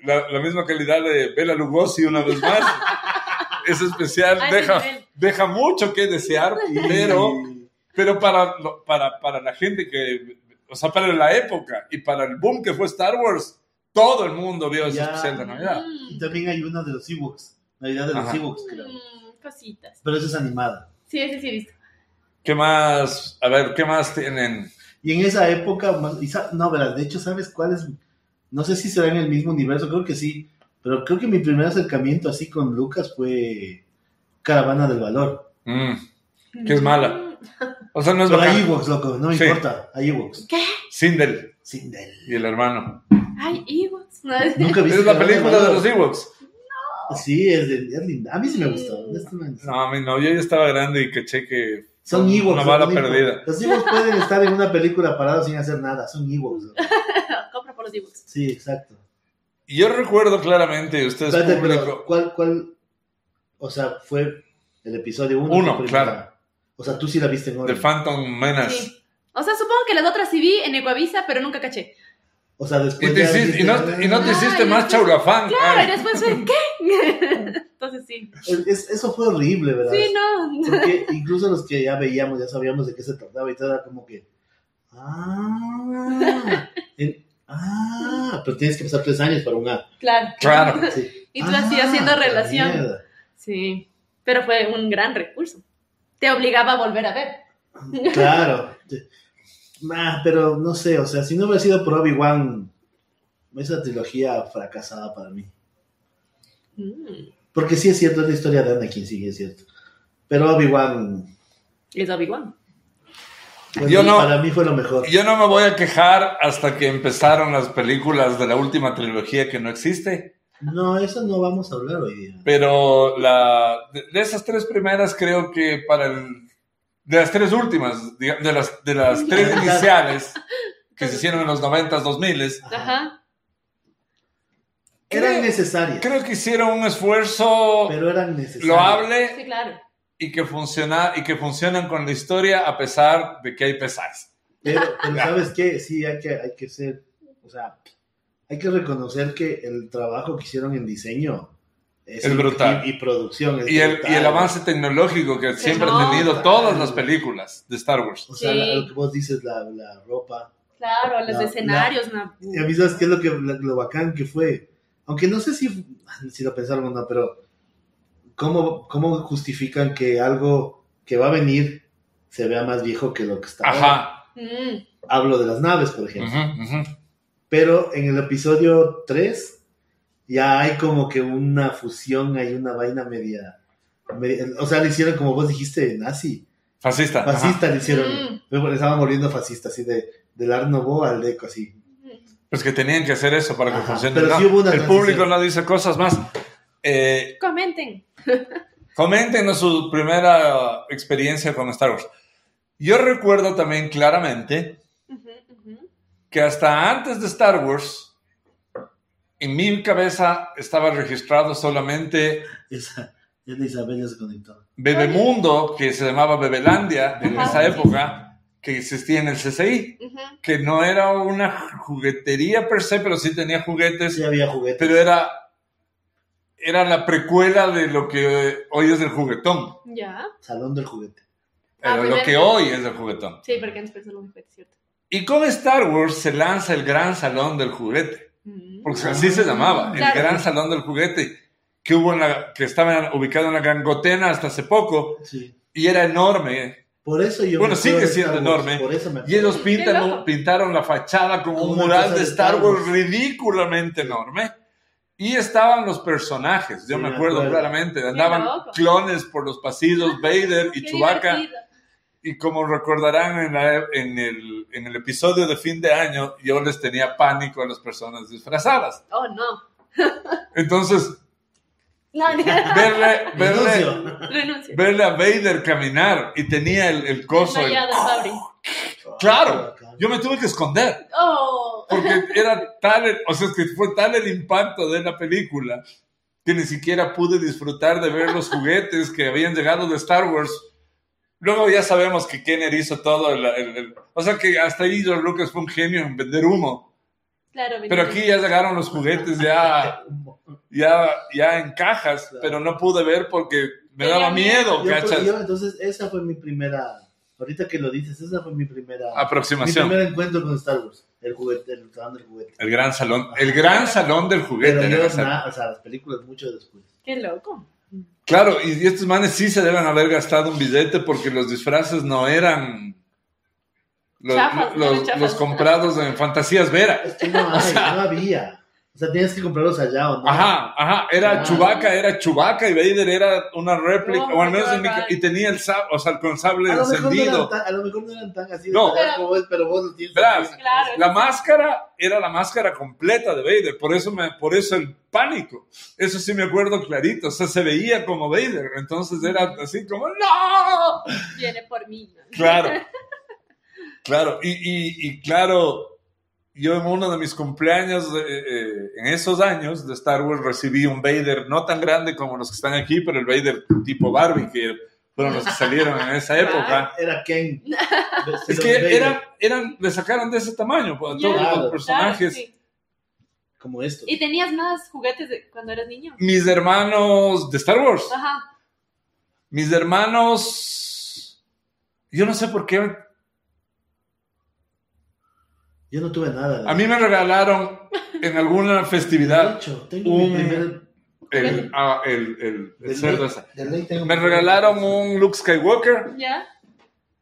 la, la misma calidad de Bela Lugosi una vez más. Es especial, Ay, deja, nivel. deja mucho que desear, pero, Y- pero para, lo- para, para la gente que, o sea, para la época y para el boom que fue Star Wars, todo el mundo vio ese Ya. especial de Navidad. Y Mm, también hay una de los Ewoks. Navidad de los. Ewoks, creo. mm, cositas. Pero eso es animada. Sí, sí, sí, he visto. ¿Qué más? A ver, ¿qué más tienen? Y en esa época, no, verdad, de hecho, ¿sabes cuál es? No sé si será en el mismo universo, creo que sí. Pero creo que mi primer acercamiento así con Lucas fue Caravana del Valor. Mm, Que es mala. Mm, o sea, no es Pero hay. Ewoks, loco, no me Sí. importa, hay Ewoks. ¿Qué? Sindel Sindel. y el hermano. Ay, Ewoks. No, Nunca viste Es la película de los Ewoks. Sí, es, de, es linda. A mí sí me gustó. No, a mí no, yo ya estaba grande y caché que Son Ewoks. una bala no perdida. Los Ewoks pueden estar en una película parados sin hacer nada. Son Ewoks. loco. Compra por los Ewoks. Sí, exacto. Y yo recuerdo claramente, ustedes Espérate, público, pero ¿cuál, ¿cuál? O sea, fue el episodio 1. Uno, claro. O sea, tú sí la viste en The orden. Phantom Menace. Sí. O sea, supongo que las otras sí vi en Ecuavisa, pero nunca caché. O sea, Y, después te ya hiciste- y no, dijiste, y no te Ay, hiciste más chaurafán. Claro, Ay, y después fue, ¿qué? Entonces sí. Es- eso fue horrible, ¿verdad? Sí, no. Porque incluso los que ya veíamos, ya sabíamos de qué se trataba y todo era como que. Ah, en- ah, pero tienes que pasar tres años para un A. Claro. Claro. Sí. Y tú así haciendo Ah, relación. mierda. Sí. Pero fue un gran recurso. Te obligaba a volver a ver. Claro. Ah, pero no sé, o sea, si no hubiera sido por Obi-Wan, esa trilogía fracasada para mí. Mm. Porque sí es cierto, es la historia de Anakin, sí es cierto. Pero Obi-Wan, Es Obi-Wan. pues, Yo no- para mí fue lo mejor. Yo no me voy a quejar hasta que empezaron las películas de la última trilogía que no existe. No, eso no vamos a hablar hoy día. Pero la, de, de esas tres primeras creo que para el... De las tres últimas, de las, de las tres iniciales que se hicieron en los 90s, 2000s, Ajá. Eran creo- necesarias, creo que hicieron un esfuerzo pero eran necesarias. loable Sí, claro. y que, funciona, y que funcionan con la historia a pesar de que hay pesares. Pero, pero ¿sabes qué? Sí, hay que, hay que ser, o sea, hay que reconocer que el trabajo que hicieron en diseño es, Es brutal. Y, y producción. es Y el, brutal. y el avance tecnológico que siempre han tenido todas las películas de Star Wars. O sea, Sí. la- lo que vos dices, la, la ropa. Claro, los La- escenarios. no. Y a mí, ¿sabes qué es lo, que, lo, bacán que fue? Aunque no sé si, si lo pensaron o no, pero ¿cómo, ¿cómo justifican que algo que va a venir se vea más viejo que lo que está ahora? Ajá. Mm, Hablo de las naves, por ejemplo. Ujú, ujú. Pero en el episodio 3 ya hay como que una fusión, hay una vaina media... media- o sea, le hicieron como vos dijiste, nazi. Fascista. ajá. Fascista le hicieron. Mm. Me estaban volviendo fascista, así de, del Art Nouveau al Deco, así. Pues que tenían que hacer eso para que Ajá, funcione. pero sí hubo una el transición. público no dice cosas más. Eh, Comenten. coméntenos su primera experiencia con Star Wars. Yo recuerdo también claramente Ujú, ujú. que hasta antes de Star Wars, en mi cabeza estaba registrado solamente Esa, es de Isabel ya se conectó. Bebemundo, que se llamaba Bebelandia en Ajá, esa sí, época, que existía en el CCI, Ujú. que no era una juguetería per se, pero sí tenía juguetes, Sí había juguetes. pero era, era la precuela de lo que hoy es el juguetón, Ya. Salón del juguete. Ah, Era lo que hoy es el juguetón. Sí, porque antes pensé lo mismo, es cierto. Y con Star Wars se lanza el Gran Salón del Juguete. Porque así se llamaba, el Claro. Gran Salón del Juguete, que, hubo en la, que estaba ubicado en la Gran Gotena hasta hace poco, Sí. y era enorme. Por eso yo. Bueno, sigue siendo Wars, enorme. Por eso me Y ellos pintan, pintaron la fachada como un mural de Star Wars Wars. ridículamente enorme. Y estaban los personajes, yo Sí, me me acuerdo claramente. Andaban clones por los pasillos, Vader y Chewbacca. divertido. Y como recordarán en, la- en el, en el episodio de fin de año, yo les tenía pánico a las personas disfrazadas. Oh, no. Entonces, No, no. verle, verle, Renuncio. Renuncio. verle a Vader caminar y tenía el, el coso. el- Fabri. Claro, yo me tuve que esconder. Oh. Porque era tal, el- o sea, es que fue tal el impacto de la película que ni siquiera pude disfrutar de ver los juguetes que habían llegado de Star Wars. Luego ya sabemos que Kenner hizo todo, el, el- el- o sea que hasta ahí George Lucas fue un genio en vender humo. Claro, Pero aquí ya llegaron los juguetes ya, ya, ya en cajas, pero no pude ver porque me Tenía daba miedo, Yo, ¿cachas? yo, entonces, esa fue mi primera. Ahorita que lo dices, esa fue mi primera. Mi Aproximación. primer encuentro con Star Wars. El juguete, el salón del juguete. El gran salón, el gran salón del juguete. Pero yo, na- o sea, las películas mucho después. Qué loco. Claro, y estos manes sí se deben haber gastado un billete porque los disfraces no eran los, Chafas, no los- eran chafas. los comprados en Fantasías Vera. Es que no hay, no había. O sea, tienes que comprarlos allá o no. Ajá, ajá, era Ah. Chewbacca, era Chewbacca y Vader era una réplica, Oh o al menos y tenía el sable, o sea, con sable a, no encendido. tan, a lo mejor no eran tan así de No. como es, pero vos lo tienes. Verás. Claro. La máscara era la máscara completa de Vader, por eso, me, por eso el pánico. Eso sí me acuerdo clarito, o sea, se veía como Vader, entonces era así como, ¡No! Viene por mí. ¿no? Claro, claro, y, y- y claro, yo en uno de mis cumpleaños, eh, eh, en esos años de Star Wars, recibí un Vader no tan grande como los que están aquí, pero el Vader tipo Barbie, que fueron los que salieron en esa época. Era Ken. Es que eran, eran, le sacaron de ese tamaño pues, a todos los personajes. Claro, sí. Como esto. ¿Y tenías más juguetes de cuando eras niño? Mis hermanos de Star Wars, Ajá. mis hermanos, yo no sé por qué, Yo no tuve nada. de a mí me regalaron en alguna De festividad hecho, tengo un- mi primer. el, ah, el, el- el cerdo ley- ese. Me regalaron un Luke Skywalker ¿Ya?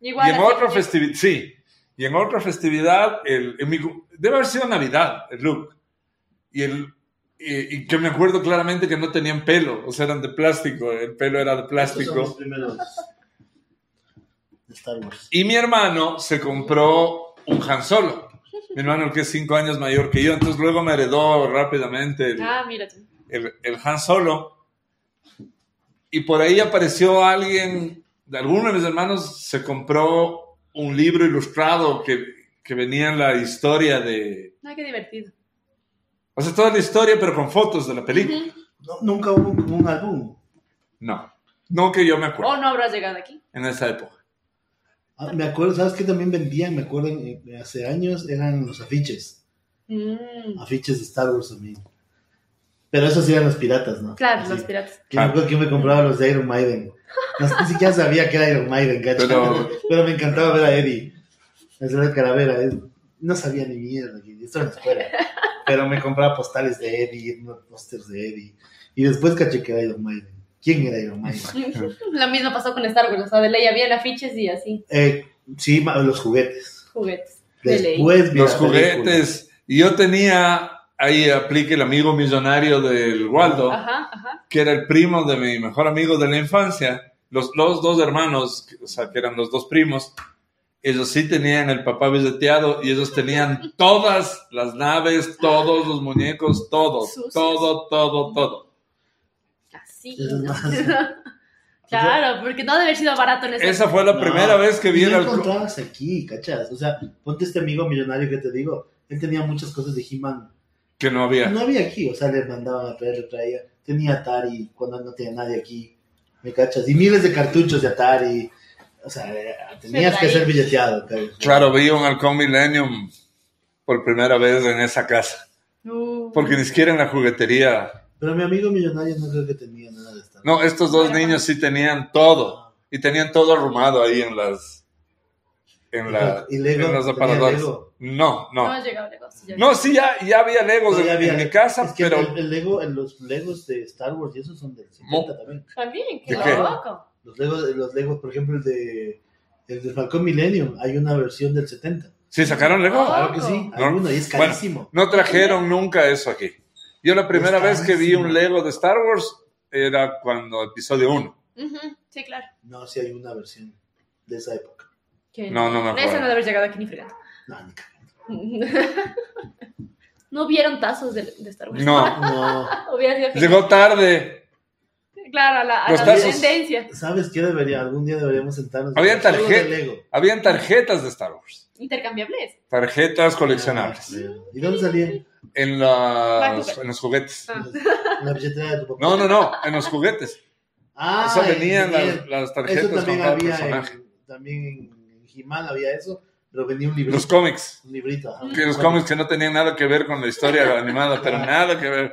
Igual. y en otra festividad, sí, y en otra festividad, el, en mi debe haber sido Navidad, el Luke. Y, el, y, y que me acuerdo claramente que no tenían pelo, o sea, eran de plástico, el pelo era de Estos son plástico. primeros de Star Wars. Y mi hermano se compró un Han Solo. Mi hermano que es cinco años mayor que yo, entonces luego me heredó rápidamente el, Ah, el, el Han Solo. Y por ahí apareció alguien, de alguno de mis hermanos se compró un libro ilustrado que, que venía en la historia de... Ah, qué divertido. O sea, toda la historia, pero con fotos de la película. No, nunca hubo un, como un álbum. No. No que yo me acuerdo, ¿O no habrás llegado aquí? en esa época. Ah, me acuerdo, ¿sabes qué también vendían? Me acuerdo, hace años eran los afiches. Mm, Afiches de Star Wars también. Pero esos eran los piratas, ¿no? claro, Así. los piratas. Que me acuerdo que yo me compraba los de Iron Maiden. No, ni siquiera sabía que era Iron Maiden, ¿cachai? Pero- Pero, me encantaba ver a Eddie. Esa era calavera. No sabía ni mierda. y Esto en la escuela. Pero me compraba postales de Eddie, unos pósters de Eddie. Y después caché que era Iron Maiden. ¿Quién era Iron Maiden? Lo mismo pasó con Star Wars, o sea, de ley había afiches y así, Eh, sí, los juguetes. juguetes. De. Después vi Los juguetes. Y yo tenía, ahí aplique el amigo millonario del Waldo, Ajá, ajá. que era el primo de mi mejor amigo de la infancia. Los, los dos hermanos, o sea, que eran los dos primos, ellos sí tenían el papá billeteado y ellos tenían todas las naves, todos los muñecos, todos, Sucios. todo, todo, todo. Es. Claro, porque no debe haber sido barato en ese Esa fue la No. primera vez que vi el no alcohol. encontrabas aquí, ¿cachas? O sea, ponte este amigo millonario que te digo. Él tenía muchas cosas de He-Man. Que no había. No había aquí, o sea, le mandaban a traer, le traía. Tenía Atari cuando no tenía nadie aquí. ¿Me cachas? Y miles de cartuchos de Atari. O sea, eh, tenías que ser billeteado. ¿cachas? Claro, vi un halcón Millennium por primera vez en esa casa. Uh, Porque ni siquiera en la juguetería. Pero mi amigo millonario no creo que tenía. No, estos dos niños sí tenían todo. Y tenían todo arrumado ahí en las. En, la, ¿Y Lego? en los ¿Tenía aparadores. Lego? No, no no. ha llegado lejos. ya. No, sí, ya, ya había Legos No, en, ya había- en mi casa, es que pero. el, el Lego, los Legos de Star Wars y esos son del 70 Mo- también. También, qué ¿De qué? loco. Los Legos, los Legos, por ejemplo, el de, el de Falcon Millennium, hay una versión del 70. ¿Sí sacaron Lego? Oh. Claro que sí, No. uno y es Bueno, carísimo. No trajeron nunca eso aquí. Yo la primera vez que vi un. Lego de Star Wars era cuando episodio 1. Ujú, Sí, claro. No, sí hay una versión de esa época. Que No, no me acuerdo. Eso no debe haber llegado aquí ni fregando. No, ni. ¿No vieron tazos de, de Star Wars? No, No. Llegó tarde. Claro, a la, a Los la tazos. tendencia. ¿Sabes qué debería? Algún día deberíamos sentarnos. Había a hacer juegos tarjeta. de Lego. Habían tarjetas de Star Wars. Intercambiables. Tarjetas coleccionables. ¿Y dónde salían? En, las, en los juguetes. Ah. En la billetera de tu papá. No, no, no, en los juguetes. Ah, Eso venían en- las, Eso tarjetas con también cada había. personaje. En, también en He-Man había eso, pero venía un librito. Los cómics. Un librito. ajá. Que los cómics que no tenían nada que ver con la historia animada, pero nada que ver.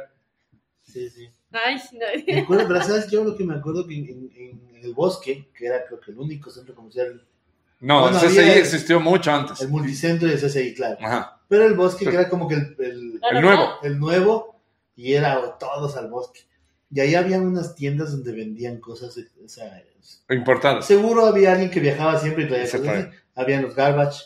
Sí, sí. Ay, no. Me acuerdo, pero ¿sabes? Yo lo que me acuerdo que en, en- en el bosque, que era creo que el único centro comercial, No, Bueno, el CCI existió mucho antes. el multicentro y el CCI, claro. Ajá. Pero el bosque, que era como que el, el, El nuevo. el nuevo, y era todos al bosque. Y ahí había unas tiendas donde vendían cosas, o sea, Importadas. seguro había alguien que viajaba siempre y traía cosas. Habían los garbage.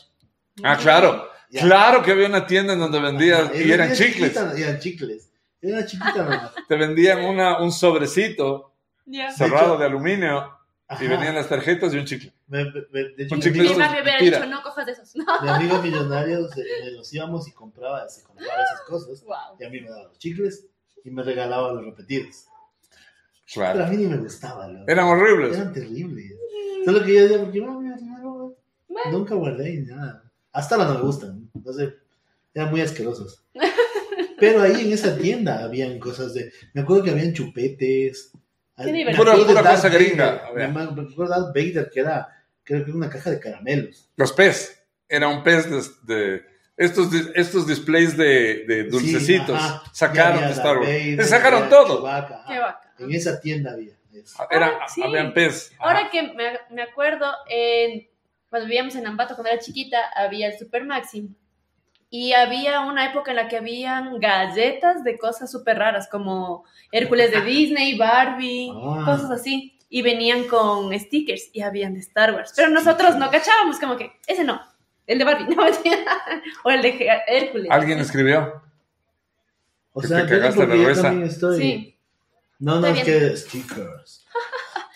Ah, claro. Ya. Claro que había una tienda en donde vendían Ajá, y eran era chicles. chiquita, eran chicles. Era chiquita nomás. Te vendían una, un sobrecito Ya. cerrado hecho- de aluminio Ajá. y venían las tarjetas y un chicle. Me- me- me- de hecho, Un chicle Mi amigo- mami hubiera dicho, no cojas de esos. No. mi amigo millonario se, me los íbamos y compraba, se compraba esas cosas. Wow. Y a mí me daba los chicles y me regalaba los repetidos. Pero Claro. a mí ni me gustaba. loco. Eran horribles. Eran terribles. Solo que yo decía, porque no, mira, no, nunca guardé ni nada. Hasta ahora no me gustan. No sé, eran muy asquerosos. Pero ahí en esa tienda habían cosas de. Me acuerdo que habían chupetes. Qué divertido. Pura- pura cosa gringa, Vader. había. Me me acuerdo de Darth Vader que era, creo que una caja de caramelos. Los pez. Era un pez de, de- estos, estos displays de, de dulcecitos. Sí, ajá. sacaron de Star Wars. Vader, sacaron todo. Chewbacca, ajá. Qué bacán. En esa tienda había eso. Era, Ahora, sí. Habían pez. Ahora que me, me acuerdo, en, cuando vivíamos en Ambato, cuando era chiquita, había el Super Maxim. Y había una época en la que habían galletas de cosas súper raras, como Hércules de Disney, Barbie, Ah. cosas así. Y venían con stickers y habían de Star Wars. Pero nosotros no cachábamos, como que, ese no, el de Barbie, no, o el de Hércules. Alguien escribió. O sea, te cagaste la yo risa. también estoy. Sí, No, no, es que stickers.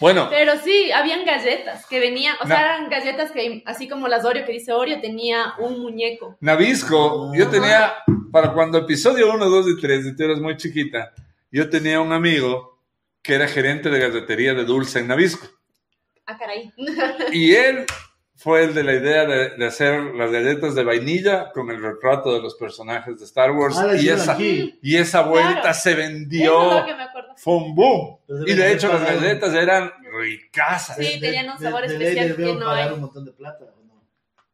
Bueno, pero sí, habían galletas que venían, o sea, eran galletas que, así como las Oreo que dice Oreo, tenía un muñeco. Navisco, yo tenía, para cuando episodio 1, 2 y 3, y tú eras muy chiquita, yo tenía un amigo que era gerente de galletería de dulce en Navisco. Ah, caray. Y él fue el de la idea de, de hacer las galletas de vainilla con el retrato de los personajes de Star Wars. Ah, y, esa, y esa vuelta Claro. se Eso es vendió lo que me un boom. Y de hecho las galletas eran ricasas. Sí, tenían un sabor de especial que no pagar hay. un montón de plata, ¿o no?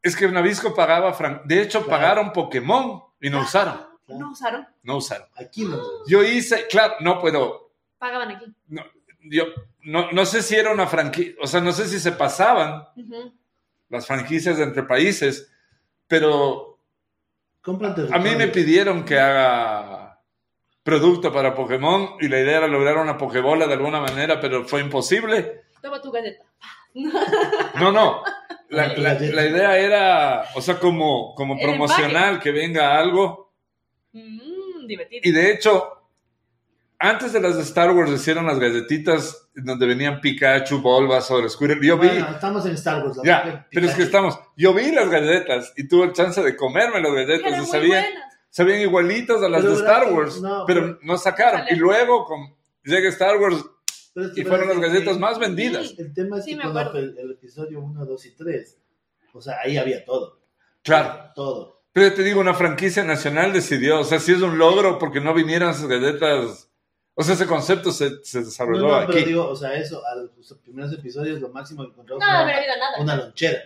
Es que Navisco pagaba, fran- de hecho Claro. pagaron Pokémon y no usaron, No usaron. no usaron. Aquí no. Yo hice, claro, no puedo, Pagaban aquí. no, yo no, no sé si era una franquicia, o sea, no sé si se pasaban Ujú. las franquicias entre países, pero a mí me pidieron que haga producto para Pokémon y la idea era lograr una Pokébola de alguna manera, pero fue imposible. Toma tu galleta. No, no. La, idea era, o sea, como, como promocional, que venga algo. Mmm, divertido. Y de hecho, antes de las de Star Wars hicieron las galletitas donde venían Pikachu, Bulbasaur, Squirtle. Yo vi, Bueno, estamos en Star Wars. ya, pero es que estamos, yo vi las galletas y tuve el chance de comerme las galletas y muy sabían, buenas. sabían igualitas a las Pero de ¿verdad Star que Wars, no? pero no sacaron. Y luego con, llega Star Wars Pero es que y fueron las que- galletas más vendidas. El tema es Sí, que acuerdo. el, el episodio 1, 2 y 3, o sea, ahí había todo. Claro. Todo. Pero te digo, una franquicia nacional decidió, o sea, si es un logro porque no vinieron esas galletas. O sea, ese concepto se, se No, desarrolló no, aquí. pero digo, o sea, eso, a los primeros episodios lo máximo que encontramos No, no una lonchera.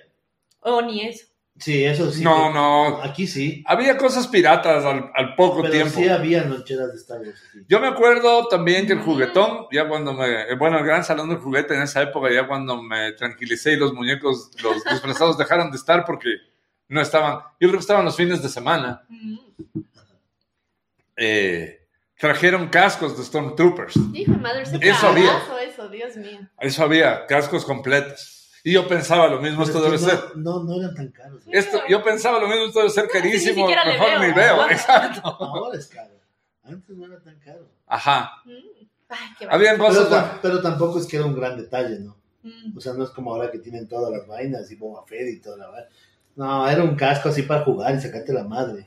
O ni eso. Sí, eso sí. no, no. Aquí sí. Había cosas piratas al, al poco Pero tiempo. sí había loncheras de Star Wars. Yo me acuerdo también que el juguetón, ya cuando me. Bueno, el gran salón del juguete en esa época, ya cuando me tranquilicé y los muñecos, los disfrazados dejaron de estar porque no estaban. Yo creo que estaban los fines de semana. Mm. eh, trajeron cascos de Stormtroopers. Hijo madre, ese Eso había. eso, Dios mío. Eso había, cascos completos. Y yo pensaba lo mismo, esto debe ser. no, no, eran tan caros. Esto, yo pensaba lo mismo, esto debe ser ni carísimo, mejor veo. ni veo. Ah, Exacto. Ahora es caro. Antes no era tan caro. Ajá. Mm. Ay, qué Habían Pero, cosas. pero tampoco es que era un gran detalle, ¿no? Mm. O sea, no es como ahora que tienen todas las vainas y Boba Fett y toda la vaina. No, era un casco así para jugar y sacarte la madre.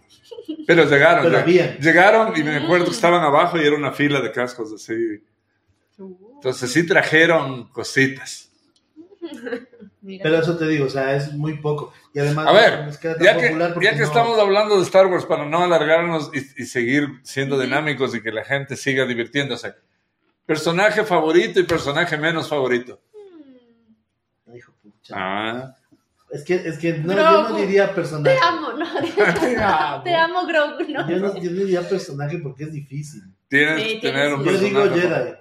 Pero llegaron. Pero había. Llegaron y me acuerdo que Mm. estaban abajo y era una fila de cascos así. Uh, Entonces sí trajeron cositas. Mira. Pero eso te digo, o sea, es muy poco. Y además, A ver, no es que era tan Ya que, popular ya que no- estamos hablando de Star Wars, para no alargarnos y, y seguir siendo dinámicos y que la gente siga divirtiéndose. Personaje favorito y personaje menos favorito. Mm. Hijo pucha. Ah. Es que, es que no, Grogu. yo no diría personaje. Te amo, no. Te amo. Te amo, Grogu. No. Yo no, yo no diría personaje porque es difícil. Tienes Sí, que tener un Yo digo personaje. Jedi.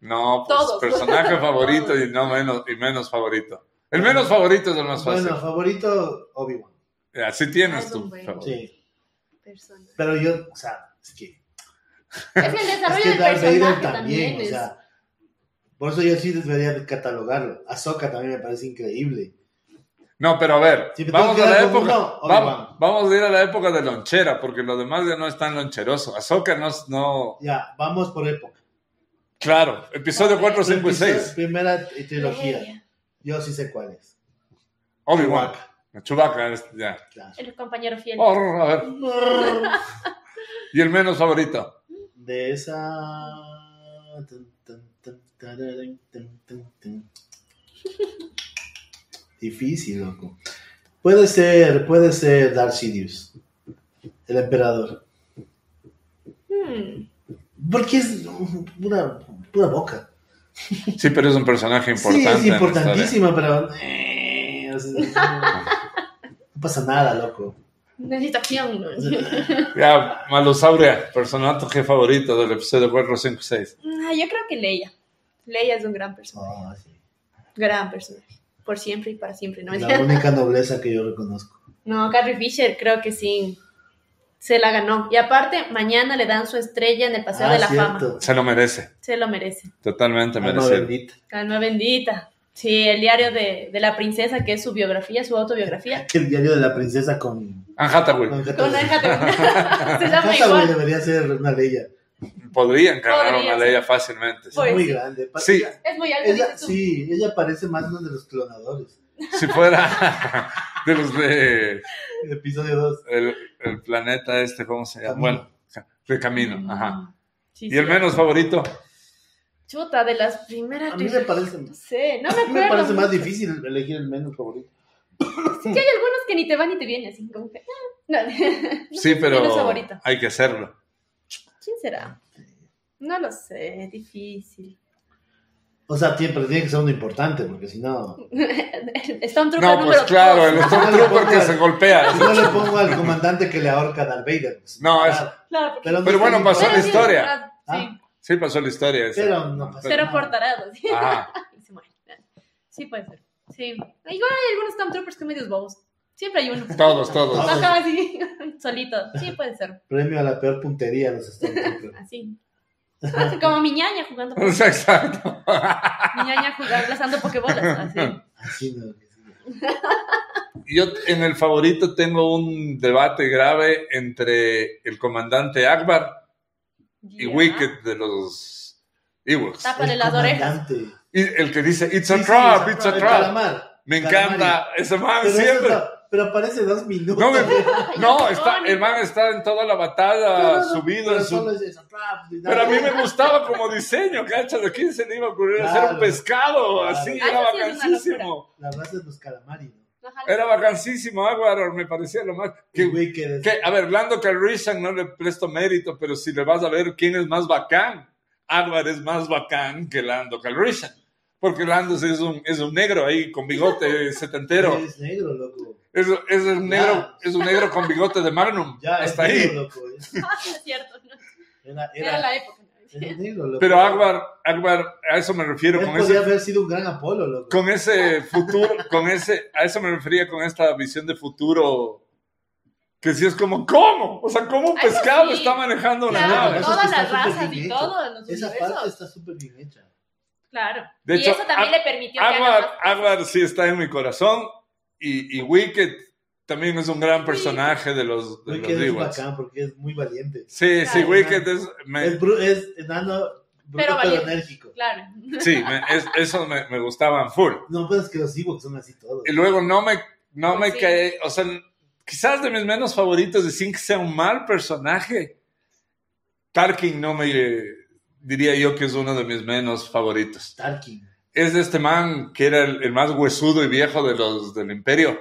No, pues Todos. personaje favorito y no menos y menos favorito. El menos favorito es el más fácil. Bueno, favorito, Obi-Wan. Así tienes Es tu favorito. Sí. Persona. Pero yo, o sea, es que, Es que el es desarrollo que del personaje también, también o sea. Por eso yo sí debería catalogarlo. Ahsoka también me parece increíble. No, pero a ver, Si vamos a la época. uno, vamos, vamos a ir a la época de lonchera, porque lo demás ya no es tan loncheroso. Ahsoka no. Ya, vamos por época. Claro, episodio 4, 5 y Episodio- 6. Primera trilogía. Yo sí sé cuál es. Obi-Wan. Chewbacca, es- ya. Claro. El compañero fiel. Oh, a ver. Y el menos favorito. De esa. Difícil, loco. Puede ser, puede ser Darth Sidious, el emperador. Hmm. Porque es pura, pura boca. Sí, pero es un personaje importante. sí, es la importantísimo, pero. eh, o sea, no pasa nada, loco. Necesito acción. ¿no? historia. Ya, Malosauria, personaje favorito del episodio 4, 5 y 6. Ah, yo creo que Leia. Leia es un gran personaje. Ah, sí. Gran personaje. Por siempre y para siempre. No, La única nobleza que yo reconozco. no Carrie Fisher creo que sí. Se la ganó. Y aparte, mañana le dan su estrella en el Paseo Ah, de la Fama. Se lo merece. Se lo merece. Totalmente Alma merecido. bendita. Calma bendita. Sí, el diario de, de la princesa, que es su biografía, su autobiografía. El diario de la princesa con. Anne Hathaway. con Con Hathaway. Se llama Hathaway debería ser una leya. Podría encarnar Podría una ley fácilmente. Es Pues muy sí. grande. Sí. Ella, Es muy ella- tú. sí, ella parece más uno de los clonadores. Si fuera de los de Episodio 2. el, el planeta este, ¿cómo se llama? Camino. Bueno, de camino, ajá. Mm. Sí, ¿Y el sí. menos favorito? Chuta, de las primeras. A mí me parece- No sé, no A me mí me acuerdo. parece más difícil elegir el menos favorito. Es que hay algunos que ni te van ni te vienen, así como que. ah, No, Sí, pero Menos favorito. hay que hacerlo. ¿Quién será? No lo sé, difícil. O sea, pero tiene que ser uno importante, porque si no. Stormtrooper No, pues claro, el Stormtrooper que se golpea. Si no le pongo al comandante que le ahorca a Darth Vader. pues, No, es- claro. Porque- Pero, bueno, pasó la historia. Sí, Sí, pasó la historia esa. Pero no pasa pero por tarados. muere. Sí, puede ser. Sí. Igual hay algunos Stormtroopers que medios bobos. Siempre hay uno. Todos, todos. Ajá, así, solito. Sí, puede ser. Premio a la peor puntería de los Stormtroopers. Así. Como mi ñaña jugando. O sea, Exacto. Mi ñaña jugando, lanzando pokebolas. Así. Así no. Yo en el favorito tengo un debate grave entre el comandante Akbar y. Wicked de los Ewoks. Tápale El las orejas. Y el que dice, it's a Sí, sí, trap, it's a trap. calamar. Me Calamari. encanta ese man Pero, siempre. Pero aparece dos minutos. No, me- no, está, el man está en toda la batalla No, no, no, subido pero en su... solo es esa trap, y Pero a mí me gustaba como diseño, ¿cachas? ¿A quién se le iba a ocurrir hacer Claro, un pescado? claro. Así, Ah, era vacancísimo. La raza de los calamari, ¿no? Ajá. Era vacancísimo, Aguar, me parecía lo más... Que a ver, Lando Calrissian no le presto mérito, pero si le vas a ver quién es más bacán, Aguar es más bacán que Lando Calrissian. Porque Lando es un, es un negro ahí con bigote setentero. Es negro, loco. Es, es un Ya. negro, es un negro con bigote de Magnum. Ya, hasta es ahí. negro, loco. Es, Ah, es cierto. era, Era era, la época. es negro, loco. Pero Akbar, Akbar, a eso me refiero Él con podría ese, haber sido un gran Apolo, loco. con ese futuro, con ese, a eso me refería con esta visión de futuro. Que si es como, ¿cómo? O sea, ¿cómo un pescado sí. está manejando una Claro, nave? eso todas las razas y todo Esa parte está súper bien hecha. Claro. De y hecho, eso también le permitió que haga Akbar, más- Akbar sí está en mi corazón y, y Wicked también es un gran personaje de los, de Wicked los es bacán porque es muy valiente. Sí, sí. Wicked es, me- Es, bru- es enano, bruto, Pero pero, valiente. enérgico. Claro. sí, me- es- eso me, me gustaban full. No, pues es que los Ewoks son así todos. Y luego no me, no Pues me sí. cae, o sea, quizás de mis menos favoritos, de sin que sea un mal personaje, Tarkin no me, diría yo que es uno de mis menos favoritos. Tarkin. Es de este man que era el, el más huesudo y viejo de los del imperio,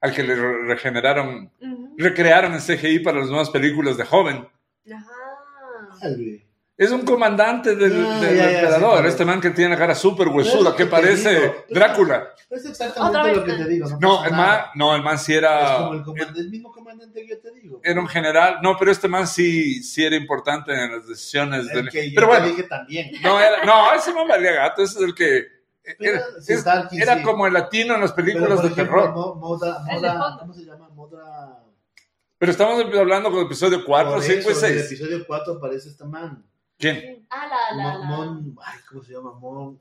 al que le re- regeneraron, recrearon en CGI para las nuevas películas de joven. Ajá. Es un comandante del, Ah, del ya, ya, emperador, sí, este man que tiene la cara súper huesuda, Es que parece digo. Drácula. Es exactamente lo que te digo. No, No, el man, no, el man sí Es era... como el, comandante, el mismo comandante que yo te digo. era un general, no, pero este man sí, sí era importante en las decisiones. El del- que yo pero te bueno, dije también. no, era, no, ese man valía gato, ese es el que Pero era, sí, es- Tarkin, era sí. como el latino en las películas de ejemplo, terror. Mo- Moda, Moda. ¿cómo se llama? Moda. Pero estamos hablando con el episodio 4, Por 5 y eso, En el 6. episodio 4 aparece esta man. ¿Quién? Ah, la, la, Mon, la. Mon- ay, ¿cómo se llama? Mon,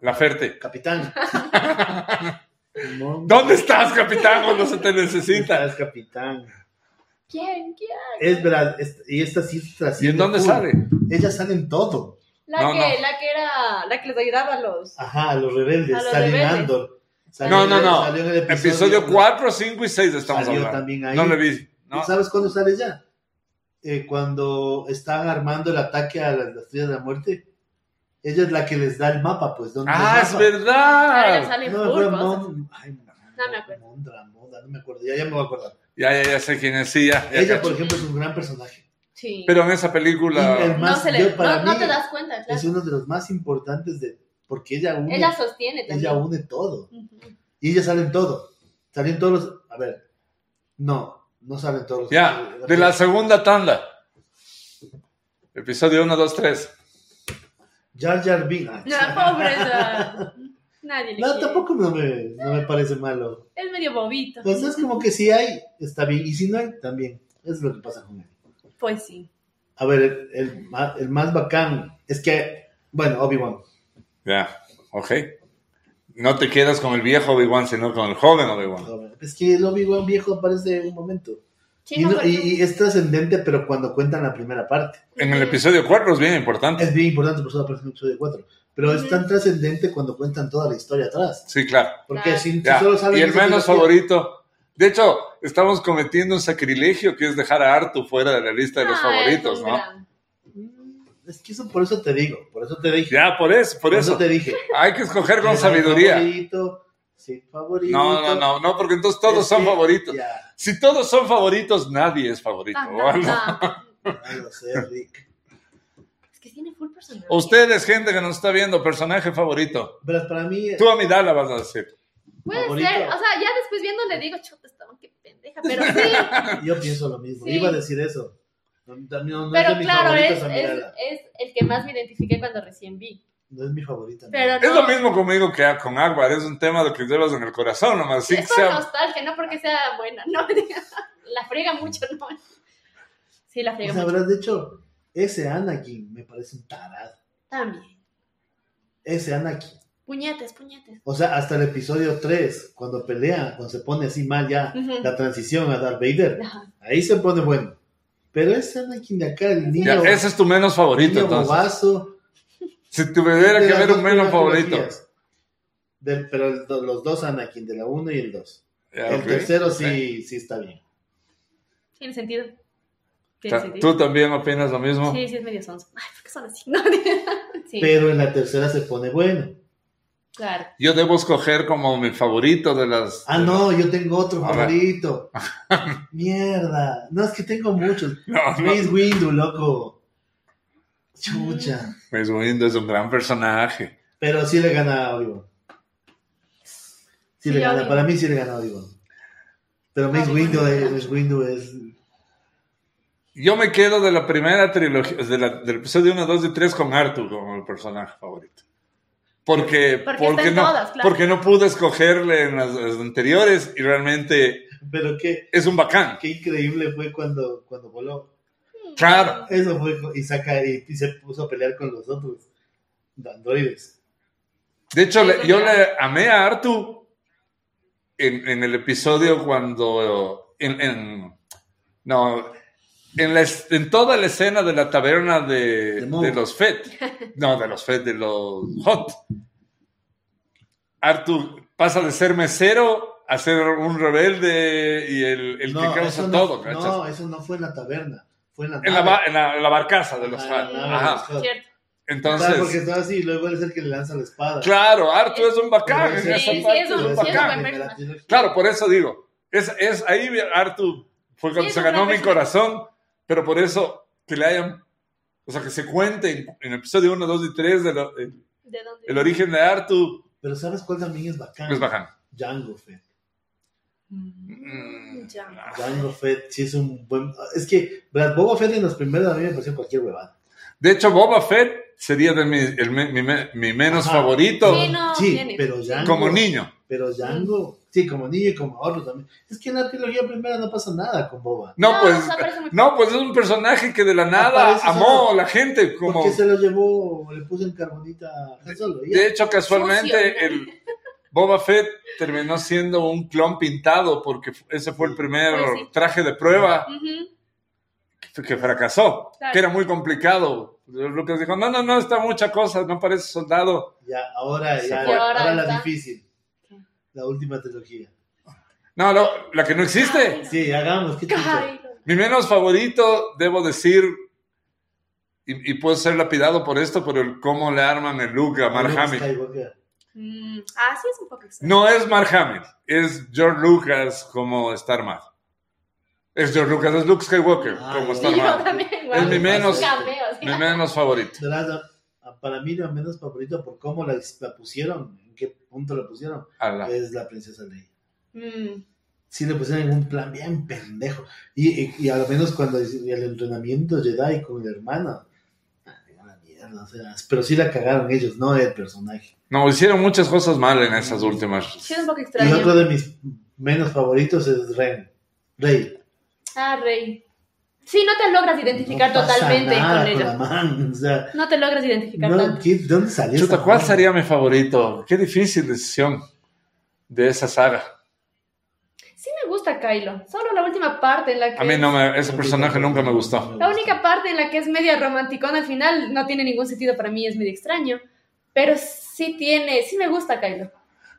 La Ferte. capitán. Mon- ¿Dónde estás, capitán, cuando se te necesita? Estás, capitán. ¿Quién? ¿Quién? Es verdad, es- y esta sí ¿Y trasciende en dónde sale? Ella sale en todo. La, No, que, no. la que era, la que les ayudaba a los... Ajá, a los rebeldes. A los sale en rebeldes. Andor. Salió No, no, no. salió en el Episodio 4, 5 y 6 estamos Salió hablando. también ahí. No le vi. No. ¿Y ¿Sabes cuándo sale ya? Eh, cuando están armando el ataque a la, la estrella de la muerte. Ella es la que les da el mapa, pues. ¿dónde Ah, es verdad. sale No, cosas. Mon- ay, No me acuerdo. Mondra, Moda, no me acuerdo. Ya, ya me voy a acordar. Ya, ya, ya sé quién es, sí, ya. ya Ella, cacho. por ejemplo, es un gran personaje. Sí. Pero en esa película. No, más- se le, yo, para no, no mí, te das cuenta, claro. Es uno de los más importantes de. Porque ella une, Ella sostiene también. ella une todo. Y ella sale en todo. Salen todos los. A ver. No, no salen todos los. Ya, de la segunda tanda. Episodio 1, 2, 3. Jar Jar Binks. No, pobreza. Nadie le No, quiere. tampoco no me, no me parece malo. Es medio bobito. Pues es como que si hay, está bien. Y si no hay, también. Es lo que pasa con él. Pues sí. A ver, el, el más bacán es que. Bueno, Obi-Wan. Ya, ok. No te quedas con el viejo Obi-Wan, sino con el joven Obi-Wan. Es que el Obi-Wan viejo aparece un momento. Sí, Y, no, y- y es trascendente, pero cuando cuentan la primera parte. En el episodio 4 es bien importante. Es bien importante, por eso aparece en el episodio 4. Pero es tan trascendente cuando cuentan toda la historia atrás. Sí, claro. Porque Claro. si, si solo saben Y el menos favorito. De hecho, estamos cometiendo un sacrilegio que es dejar a Artu fuera de la lista de los Ah, favoritos, ¿no? gran- Es que eso por eso te digo, por eso te dije. Ya, por eso, por eso. te dije. Hay que escoger con sabiduría. Favorito, Sith favorito. No, no, no, no, porque entonces todos Es son que- favoritos. Ya, Si todos son favoritos, nadie es favorito. Ah, ¿o algo? ah, sé, Rick. Es que tiene full personalidad. Ustedes, gente que nos está viendo, personaje favorito. Verás, para mí, Tú Amidala vas a decir. Puede favorito. ser, o sea, ya después viendo le digo, chuta, estaba qué pendeja, pero sí. yo pienso lo mismo. Sí. Iba a decir eso. No, no- no es pero claro, es, es, el que más me identifiqué cuando recién vi. No es mi favorita. Pero Es no, lo mismo conmigo que con Agua, es un tema de que llevas en el corazón nomás. Sí, que es por sea, nostalgia, no porque sea buena, no, la friega mucho, no. Sí, la O friega sea, mucho. verás, de hecho, ese Anakin me parece un tarado. También. Ese Anakin. Puñetes, puñetes. O sea, hasta el episodio 3, cuando pelea, cuando se pone así mal ya la transición a Darth Vader, ahí se pone bueno. Pero ese Anakin de acá, el niño, ya, ese es tu menos favorito, niño entonces. bobazo, Si tuviera que ver un menos favorito. pero el- los dos Anakin, de la 1 y el 2. Ya, el ok. tercero sí, sí está bien. Tiene sentido. Tiene Ta- sentido. ¿Tú también opinas lo mismo? Sí, sí, es medio sonso. Ay, ¿por qué son así? No, sí, Pero en la tercera se pone bueno. Claro. Yo debo escoger como mi favorito de las... Ah, no, yo tengo otro A favorito. Mierda. No, es que tengo muchos. No, no. Mace Windu, loco. Chucha. Mace Windu es un gran personaje. Pero sí le gana a Obi-Wan. Sí, Sí, le gana. Para mí sí le gana a Obi-Wan. Pero Mace Windu. Mace Windu es... Yo me quedo de la primera trilogía, de la- del episodio 1, 2 y 3 con Arthur como el personaje favorito. Porque, Porque no, todas, claro. porque no pude escogerle en las, las anteriores y realmente Pero qué, es un bacán. qué increíble fue cuando, cuando voló. Claro. Eso fue, y, saca, y, y se puso a pelear con los otros androides. De hecho, Sí, le- es yo le amé a Artu en, en el episodio cuando. En, en- no, en, la en toda la escena de la taberna de, De los Fett. No, de los Fett, de los Hot. Artu pasa de ser mesero a ser un rebelde y el, el no, que causa no, todo, ¿cachas? no, eso no fue en la taberna. Fue en la en, la, en, la, en la barcaza de los Ajá, Hot. Ajá. los. Cierto. Entonces. Claro, porque estaba así, y luego es el que le lanza la espada. Claro, Artu es un bacán. Sí, sí, es un bacán. Claro, por eso digo. Es, es ahí Artu fue cuando Sí, se ganó mi corazón, pero por eso que le hayan, o sea, que se cuente en, en episodio 1, 2 y 3 de lo- el, ¿De dónde? el origen de Artu Pero ¿sabes cuál también es bacán? es bacán. Django Fett. Mm, ya. Django Fett sí es un buen... Es que, ¿verdad? Boba Fett en los primeros a mí me pareció cualquier huevada. De hecho, Boba Fett sería de mi, el me- mi, me- mi menos Ajá. favorito Sí, no, sí, pero Django... como niño. Pero Django, sí, como niño y como otro también. Es que en la trilogía primera no pasa nada con Boba. No, No, pues, no, pues es un personaje que de la nada Aparece amó solo. a la gente. Como, Porque se lo llevó, le puso en carbonita a Solo. de hecho, casualmente, el Boba Fett terminó siendo un clon pintado porque ese fue el primer Pues sí. traje de prueba. Que fracasó, Claro. que era muy complicado. Lucas dijo, no, no, no, está mucha cosa, no parece soldado. Ya, ahora, ya, ahora, ahora la difícil. La última trilogía. No, no, la que no existe. Sí, hagamos, Mi menos favorito, debo decir, y, y puedo ser lapidado por esto, por el cómo le arman el look a Mark Hamill. Mm, ah, sí, es un poco extraño. No es Mark Hamill, es George Lucas como está armado. Es George Lucas, es Luke Skywalker Ah, como yo armado. también. Es mi menos-. Mi menos favorito. Para mí, lo menos favorito por cómo la, la pusieron, qué punto la pusieron, es la princesa Leia. Mm, Sí, le pusieron en un plan bien pendejo. Y, y, y a lo menos cuando el entrenamiento Jedi con el hermano. o sea, pero sí la cagaron ellos, no el personaje. No, hicieron muchas cosas mal en esas últimas. sí, es un poco Y extraño. otro de mis menos favoritos es Ren. Rey. Ah, Rey. Sí, no te logras identificar No pasa totalmente nada con con ella. la man, o sea, No te logras identificar no, tanto. ¿qué- ¿dónde salió Chuta, ¿cuál man? sería mi favorito? Qué difícil decisión de esa saga. Sí me gusta Kylo. Solo la última parte en la que... A mí no me, ese personaje nunca me gustó. La única parte en la que es media romanticón al final no tiene ningún sentido para mí, es medio extraño. Pero sí tiene, sí me gusta Kylo.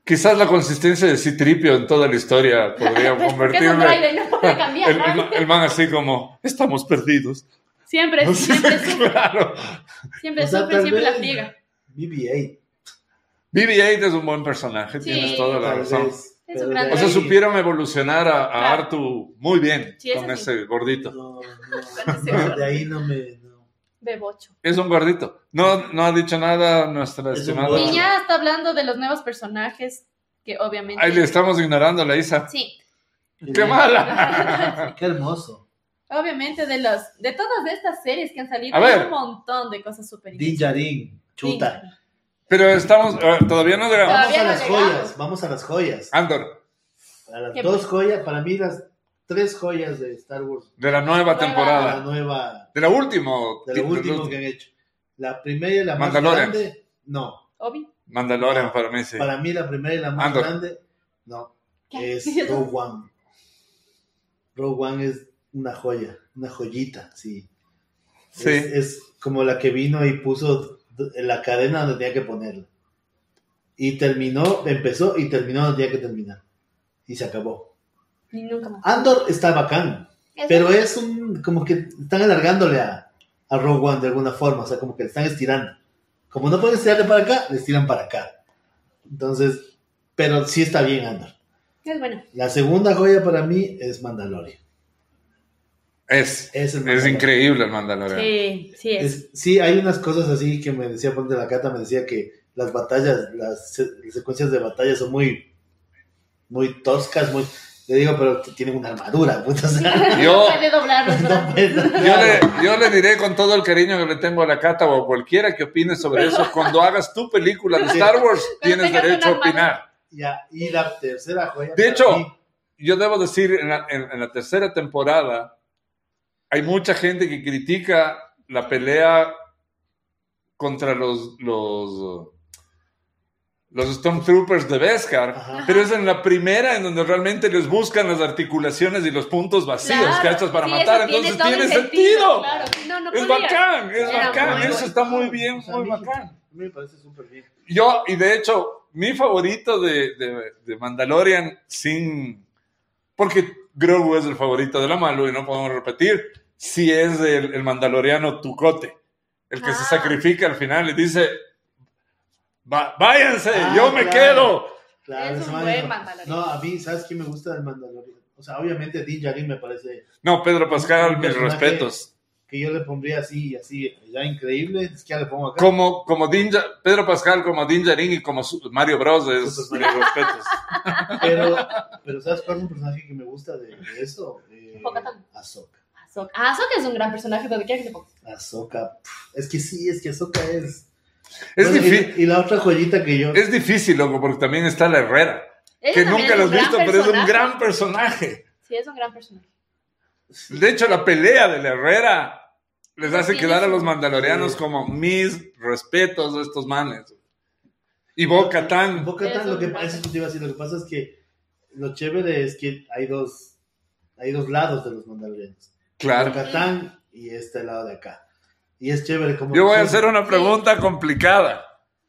Quizás la consistencia de Citripio en toda la historia podría porque es un convertirme. no puede cambiar. El, el- el man así como, estamos perdidos. Siempre, siempre sufre, claro. siempre O sea, sufre, tal siempre la friega. BB-8. BB-8 es un buen personaje, Sí. tienes toda la razón. vez, Es un gran O sea, supieron evolucionar a, a Claro. Artu muy bien Sí, con ese gordito. No, no, no, de ahí no me. Bebocho. Es un gordito. No, no ha dicho nada nuestra Es estimada. Y ya está hablando de los nuevos personajes que obviamente... Ahí le estamos ignorando a la Isa. Sí, ¡Qué mala! Qué hermoso. obviamente de los de todas estas series que han salido A ver. hay un montón de cosas súper Din Djarin, chuta. Pero estamos, eh, todavía no llegamos. Vamos Todavía a no las llegamos. joyas, vamos a las joyas. Andor, A las ¿Qué dos joyas, para mí las tres joyas de Star Wars. de la nueva. La temporada. nueva, De la última. de lo último que han hecho. La primera y la más Mandalorian. grande, no. Obi. Mandalorian para mí, sí. Para mí la primera y la más Andor. grande, no. ¿Qué? Es Rogue One. Rogue One es una joya, una joyita, sí. Sí. Es, es como la que vino y puso en la cadena donde tenía que ponerla. Y terminó, empezó y terminó donde tenía que terminar. Y se acabó. Ni nunca más. Andor está bacán, pero es un, como que están alargándole a, a Rogue One de alguna forma, o sea, como que le están estirando. Como no pueden estirarle para acá, le estiran para acá. Entonces, pero sí está bien Andor. Es bueno. La segunda joya para mí es Mandalorian. Es. Es, el Es increíble el Mandalorian. Sí, sí es. Es- sí, hay unas cosas así que me decía Ponte la Cata, me decía que las batallas, las se- secuencias de batalla son muy, muy toscas, muy... Le digo, pero que tienen una armadura, o sea, Yo- No puede doblar los no brazos. puedes- Yo le, yo le diré con todo el cariño que le tengo a la Cata o a cualquiera que opine sobre eso, cuando hagas tu película de Star Wars, tienes derecho a opinar. Ya, y la tercera joya... De hecho, mí- Yo debo decir, en la, en- en la tercera temporada, hay mucha gente que critica la pelea contra los, los, los Stormtroopers de Beskar, Ajá. pero es en la primera en donde realmente les buscan las articulaciones y los puntos vacíos Claro, que hechas para sí, matar, entonces tiene el sentido. Claro, no, no Es podía. bacán, es Era bacán, eso está muy bien, O sea, muy a mí- bacán. A mí me parece súper bien. Yo, y de hecho, mi favorito de, de, de Mandalorian, sin. Porque Grogu es el favorito de la Malu y no podemos repetir, si es el, el mandaloriano Tucote, el que se Ah. sacrifica al final y dice: "Va- Váyanse, Ah, yo me claro. quedo. Claro, Es un buen no- Mandalorian. No, a mí, ¿sabes quién me gusta del Mandalorian? O sea, obviamente Din Djarin me parece No, Pedro Pascal, mis respetos. que yo le pondría así, así, ya increíble, es que ya le pongo acá. Como, como Din Pedro Pascal, como Din Djarin y como Mario Bros. es mis respetos. Pero, pero ¿sabes cuál es un personaje que me gusta de, de eso? Eh. Ahsoka. Ahsoka. Ah, Ahsoka es un gran personaje donde quiera que se ponga. Ahsoka. Es que sí, es que Ahsoka es... Es, Bueno, y- la otra joyita que yo... es difícil, loco, porque también está la Herrera. Ella que nunca lo has visto, pero es un gran personaje. Sí, es un gran personaje. De hecho, la pelea de la Herrera les hace Sí, quedar a los mandalorianos Sí. como mis respetos a estos manes. Y Bo-Katan. Bo-Katan, Eso lo que es un eso te iba a decir, lo que pasa es que lo chévere es que hay dos, hay dos lados de los mandalorianos. Claro. Bo-Katan y este lado de acá. Y es chévere como... Yo voy a hacer una pregunta complicada.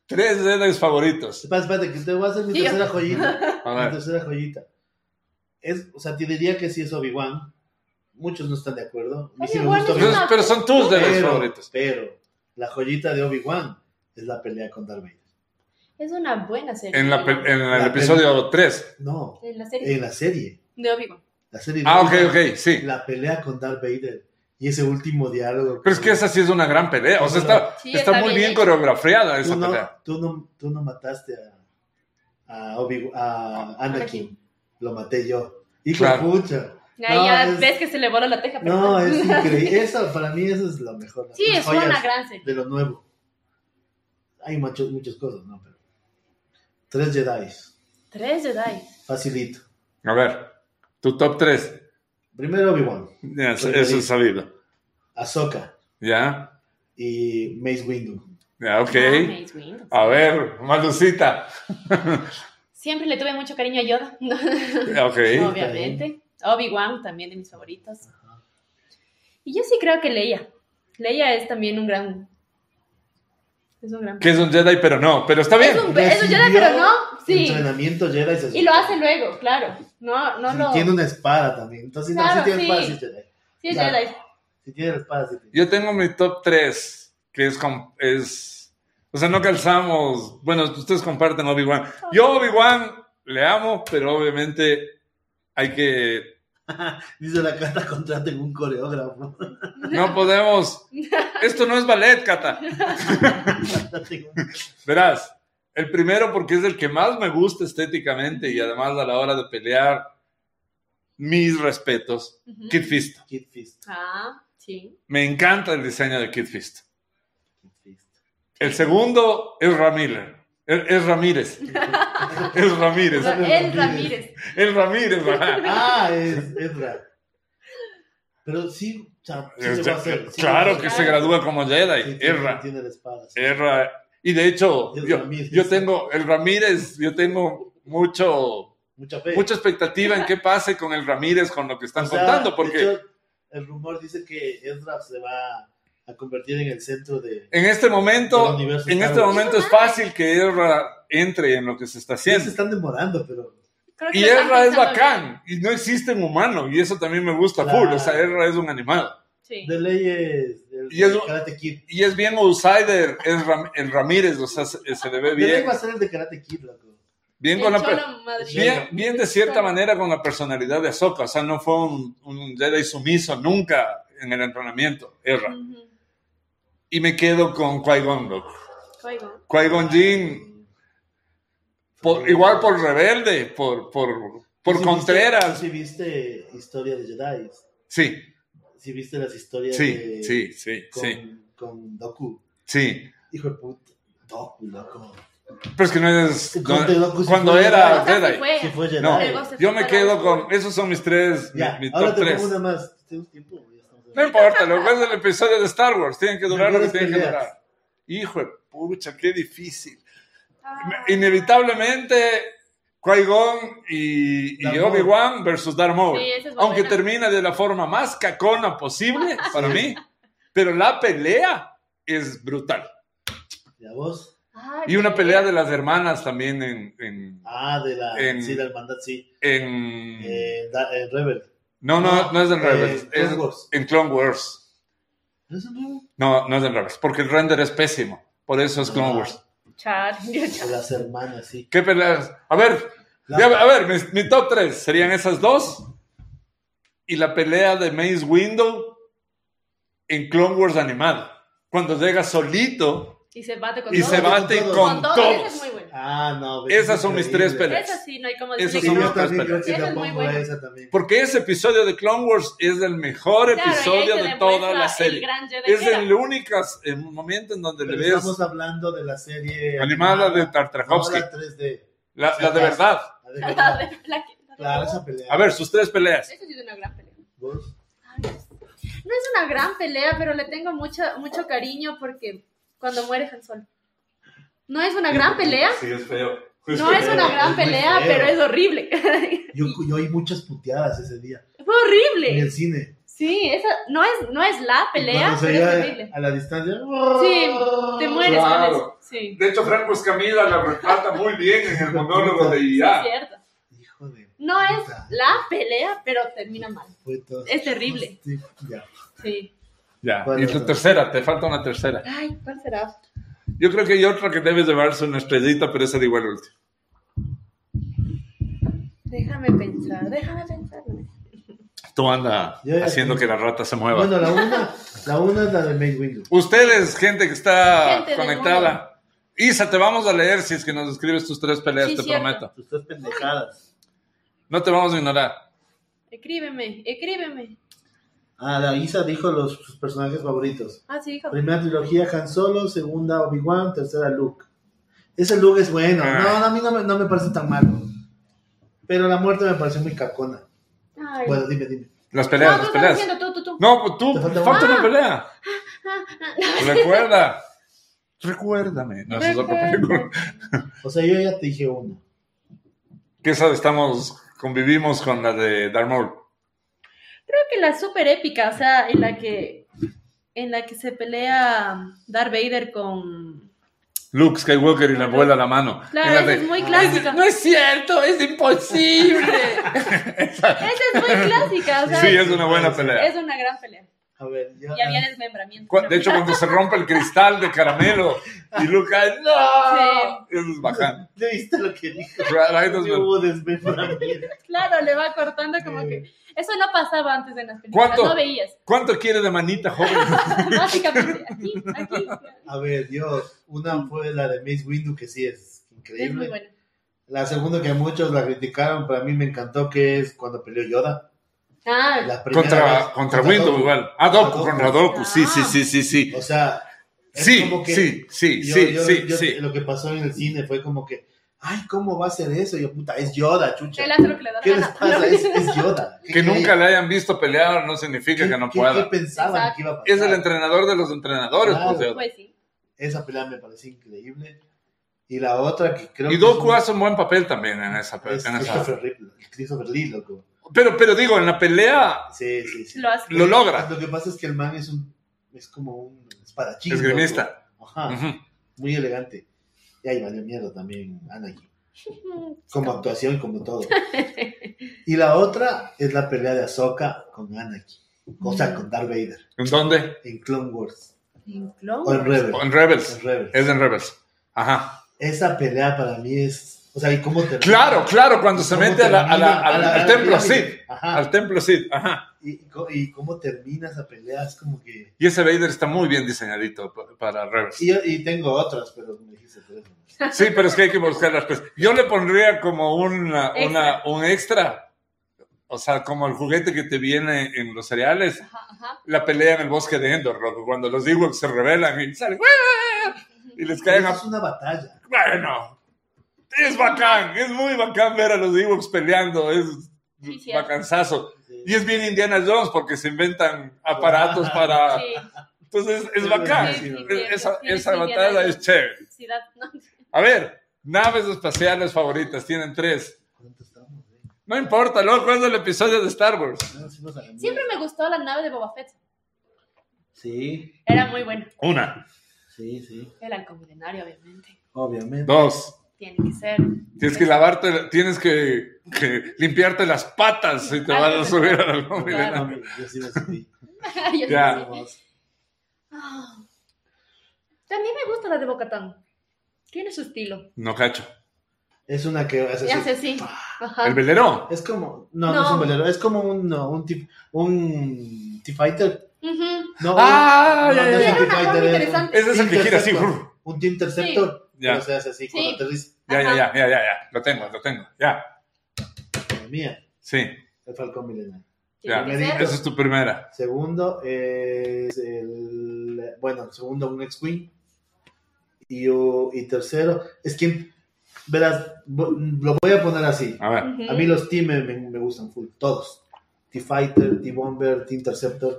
Tres Jedi favoritos. Espera, espérate, que te voy a hacer mi Sí, tercera joyita. A mi ver. tercera joyita. Es, o sea, te diría que sí es Obi-Wan. Muchos no están de acuerdo. A mí sí es Pero, pero son tus Jedi Pero, favoritos. pero la joyita de Obi-Wan es la pelea con Darth Vader. Es una buena serie. En, la, en el La episodio 3. No, En la serie en la serie. de Obi-Wan. La serie de Ah, ok, ok, sí. La pelea con Darth Vader y ese último diálogo. Pero es que esa sí es una gran pelea. O sea, está, Sí, está está muy bien bien coreografiada tú esa no, pelea. tú, no, tú no mataste a, a, Obi, a Anakin. Lo maté yo. Hijo Claro. de pucha. Ahí No, ya es- ves que se le voló la teja. pero No, es increíble. Eso, para mí, eso es lo mejor. Sí, es una gran serie. De lo nuevo. Hay muchos, muchas cosas, ¿no? Pero tres Jedi. Tres Jedi. Facilito. A ver, tu top 3. Primero Obi-Wan, Ya, eso es sabido. Ahsoka Ya, y Mace Windu. ya, ok. Ah, Mace Windu. A ver, Malucita. Siempre le tuve mucho cariño a Yoda. Ok. Obviamente. Obi-Wan también de mis favoritos. Y yo sí creo que Leia. Leia es también un gran. Es un gran. Que es un Jedi, pero no. Pero está bien. Es un, es un Jedi, pero no. Sí. Entrenamiento Jedi. se- Y lo hace luego, claro. No, no Sí, lo. Tiene una espada también. Entonces, no, Claro, si tiene sí. espada, sí es Jedi. Sí, es Claro. Jedi. Si tiene la espada, sí tiene. Yo tengo mi top 3, que es, es... O sea, no calzamos... Bueno, ustedes comparten Obi-Wan. Yo Obi-Wan le amo, pero obviamente hay que Dice la carta, contraten un coreógrafo. No podemos. Esto no es ballet, Cata. Verás, el primero porque es el que más me gusta estéticamente y además a la hora de pelear, mis respetos. Kid Fist. Kid Fist. Ah, sí. Me encanta el diseño de Kid Fist. Kid Fist. El segundo es Ramírez. Es, es Ramírez. Es Ramírez. El Ramírez. El Ramírez, ajá. Ah, es Ezra. Pero sí, o sea, sí se va a hacer. sí claro que se gradúa como Jedi. Sí, tiene, Erra. tiene la espada. sí. Erra. Y de hecho, Es yo, Ramírez. yo tengo, el Ramírez, yo tengo mucho, Mucha fe. mucha expectativa en qué pase con el Ramírez, con lo que están O sea, contando, porque hecho, el rumor dice que Ezra se va a convertir en el centro de. en este momento, en este momento es fácil que Erra entre en lo que se está Sí, se haciendo. están demorando, pero. Y Erra es bacán, y no existe en humano, y eso también me gusta Claro. full, o sea, Erra es un animal. Sí. De ley es. El, Y es- el Karate Kid. Y es bien outsider, es Ram- el Ramírez, o sea, se, se le ve bien, va a ser el de Karate Kid, loco. Bien con la... Bien, bien de cierta manera con la personalidad de Ahsoka, o sea, no fue un, un Jedi sumiso nunca en el entrenamiento, Erra. Y me quedo con Qui-Gon, loco. Qui-Gon. Por- igual por rebelde, por, por, por Sí Contreras. Viste, sí viste historia de Jedi. Sí, Sí viste las historias sí, de. sí, sí, con, sí, con Doku. sí. Hijo de puta. Doku, loco. Pero es que no es... No- Goku sí cuando fue era Jedi. Jedi. Fue. Sí fue Jedi. No, yo me quedo con... Esos son mis tres, mi- Ya, mi, ahora top te tres. pongo una más. ¿Tienes tiempo? No importa, lo que es el episodio de Star Wars. Tienen que durar lo que tienen que durar. Hijo de pucha, qué difícil. Ah. Inevitablemente, Qui-Gon y, y. Obi-Wan versus Darth Maul. Sí, es Aunque buena. termina de la forma más cacona posible para mí. Pero la pelea es brutal. ¿Ya vos? Ay, Y una pelea de las hermanas también en... en, Ah, de la. En- Sí, la hermandad, sí. en- Eh, da- eh, Rebel. no, no, no es en eh. Clone Wars. en Clone Wars. ¿No es en Rebel? No, no es en Rebels. Porque el render es pésimo. Por eso es Clone Ah. Wars. Char, las hermanas, sí. ¿Qué peleas? A ver, La- ya- a ver, mi, mi top 3 serían esas dos. Y la pelea de Mace Window en Clone Wars animado. Cuando llega solito Y se bate con y todo. se bate con esa todos. es muy buena. Ah, no. ves, Esas es son mis tres peleas. Esa sí, no hay como Esas son mis tres peleas. que Esa la es muy pongo buena. esa también. Porque ese episodio de Clone Wars es el mejor Claro, episodio de toda la el serie. gran Jedi Es el único eh, momento en donde Pero le ves estamos hablando de la serie animada de no Tartakovsky. la 3D. La, la de verdad. La de verdad. Claro, esa pelea. A ver, sus tres peleas. Esa sí es una gran pelea. ¿Vos? No es una gran pelea, pero le tengo mucho, mucho cariño porque cuando muere Han Solo. No es una gran pelea, Sí, es feo. no es una gran Es pelea, pero es horrible. Yo, yo oí muchas puteadas ese día. Fue En horrible. el cine. Sí, esa no es, no es la pelea, se pero es horrible. a la distancia. Sí, te mueres con Claro. eso. Sí, De hecho, Franco Escamilla la retrata muy bien en el monólogo de es IA. cierto. Hijo de. No es la pelea, pero termina mal. Fue todo- Es terrible. Sí, ya. Sí. Ya. ¿Cuál Y tu tercera, te falta una tercera. Ay, ¿cuál será? Yo creo que hay otra que debes llevarse una estrellita, pero esa de igual último. Déjame pensar, déjame pensar. Tú anda Ya, ya, haciendo ya. que la rata se mueva. Bueno, la una, la una es la de Main Window. Ustedes, gente que está Gente conectada. Isa, te vamos a leer si es que nos escribes tus tres peleas, Sí, te cierto. prometo. Tus tres pendejadas. No te vamos a ignorar. Escríbeme, escríbeme. Ah, la Isa dijo los, sus personajes favoritos. Ah, sí, hijo. Primera trilogía Han Solo, segunda Obi-Wan, tercera Luke. Ese Luke es bueno. Ah. No, no, a mí no me, no me parece tan malo. Pero la muerte me pareció muy cacona. Ay. Bueno, dime, dime. Las peleas, no, las peleas. diciendo tú, tú, tú. No, pues tú, Te falta, falta una una. pelea. Recuerda. Recuérdame. No, esa es otra película. O sea, yo ya te dije una. Que esa estamos, convivimos con la de Darth Maul. Creo que la super épica, o sea, en la que en la que se pelea Darth Vader con Luke Skywalker y le vuela la mano. Claro, esa de, es muy clásica. No es cierto, es imposible. Esa es muy clásica, o sea, sí, es una buena pelea. es una gran pelea. A ver, ya. Y había desmembramiento. De hecho, cuando se rompe el cristal de caramelo Y Luca, ¡no! Eso es bacán. ¿Le viste lo que dijo? Right, hubo desmembramiento. Claro, le va cortando como que. Eso no pasaba antes en las películas. ¿Cuánto? No veías. ¿Cuánto quiere de manita, joven? Básicamente, aquí, aquí. A ver, yo, una fue la de Mace Windu, que sí es Es muy increíble. bueno. La segunda que muchos la criticaron, pero a mí me encantó, que es cuando peleó Yoda. Ah, La primera Contra, vez. contra Windows Doku. igual. Ah, Doku, Doku. contra Doku. Sí, sí, sí, sí, sí. O sea, es Sí, como que sí, sí, yo- sí, yo- sí, yo- sí. Lo que pasó en el cine fue como que, ay, ¿cómo va a ser eso? Y yo, puta, es Yoda, chucha. él hace lo que le da la ¿Qué les gana. pasa? Es, es Yoda. Que nunca le hayan visto pelear no significa ¿Qué- que no qué- pueda. ¿Qué pensaban Exacto. que iba a pasar? Es el entrenador de los entrenadores, Claro. pues, Pues sí. Esa pelea me pareció increíble. Y la otra que creo Y que Doku es un- hace un buen papel también en esa es en esa- Christopher Lee, Christopher Lee, loco. Pero, pero digo, en la pelea Sí, sí, sí. Lo hace. lo logra. Lo que pasa es que el man es un es como un espadachín. Esgrimista. loco. Ajá, Ujú. muy elegante. Y ahí valió miedo también Anakin. Como actuación, como todo. Y la otra es la pelea de Ahsoka con Anakin. O sea, con Darth Vader. ¿En dónde? En Clone Wars. En Clone O en Rebels. En Rebels. En Rebels. Es en Rebels. Ajá. Esa pelea para mí es. O sea, ¿y cómo termina? Claro, claro, cuando se ¿Cómo mete a la- a la- al, A la- al a la templo. Ajá. Al templo. Ajá. Y, cómo termina esa pelea es como que. Y ese Vader está muy bien diseñadito pa- para Rebels. Y, tengo otras, pero me dijiste por eso. Sí, pero es que hay que buscarlas. Pues. Yo le pondría como una, un extra. O sea, como el juguete que te viene en los cereales. Ajá, ajá. La pelea en el bosque de Endor, cuando los Ewoks se rebelan y salen. Y les caen a es una batalla. Bueno, es bacán, es muy bacán ver a los Ewoks peleando, es Sí, bacanzazo. Y es bien Indiana Jones porque se inventan aparatos para... Sí, Entonces es bacán. Sí, sí, sí, esa sí, esa sí, batalla es chévere. A ver, naves espaciales favoritas, tienen tres. Eh? No importa, luego es el episodio de Star Wars. Siempre me gustó la nave de Boba Fett. Sí, Era muy buena. Una, sí, sí. El halcón milenario, obviamente. Obviamente. dos. Tiene que ser. Tienes que lavarte, tienes que, que limpiarte las patas si te vas a subir al halcón Claro. milenario. No, yo sí subí. Yo sí. Ah. También me gusta la de Bocatán. Tiene su estilo. No cacho. Es una que hace hace así. Ajá. El velero. Es como. No, no, es No. un velero. Es como un. no, un T- un T-Fighter. No, Ah, un- ya, no, ya, no es ya. un T-Fighter. Ese es el que gira así. Un Team Interceptor. Ya. Pero se hace así Sí. cuando aterriza. Ya, ya, ya, ya, ya, ya. Lo tengo, lo tengo. Ya. La mía. Sí. El Falcón Milenario. Ya. Esa es tu primera. Segundo es el. Bueno, segundo un X-Wing. Y, yo- y tercero. Es que. Verás, lo voy a poner así. A ver. Ujú. A mí los T me, me- me gustan full. Todos. T-Fighter, T-Bomber, T-Interceptor.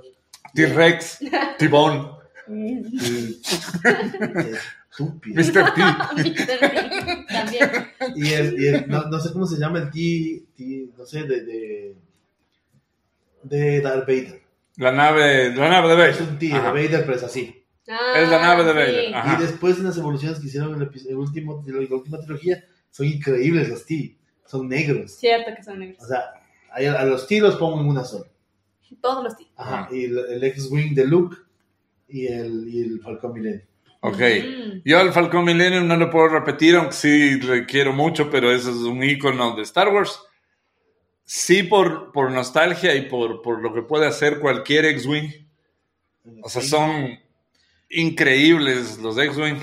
T-Rex, T-Bone, Mm. Estúpido. Mr. T. Mr. T. También. Y el, y el- no, no sé cómo se llama el T, T no sé, de, de, de Darth Vader. La nave, la nave de Es Vader. un T de. Vader, pero es así. Ah, Es la nave de sí. Vader. Ajá. Y después en las evoluciones que hicieron en el, el último, la, última trilogía, son increíbles los T. Son negros. Cierto que son negros. O sea, a, a los T los pongo en una sola. Todos los T. Ajá. Ajá. Y el, el X-Wing de Luke y el, y el Falcon Millennium. Ok. Mm. Yo al Falcon Millennium no lo puedo repetir, aunque sí le quiero mucho, pero ese es un icono de Star Wars. Sí, por, por nostalgia y por, por lo que puede hacer cualquier X-Wing. O sea, son increíbles los X-Wing.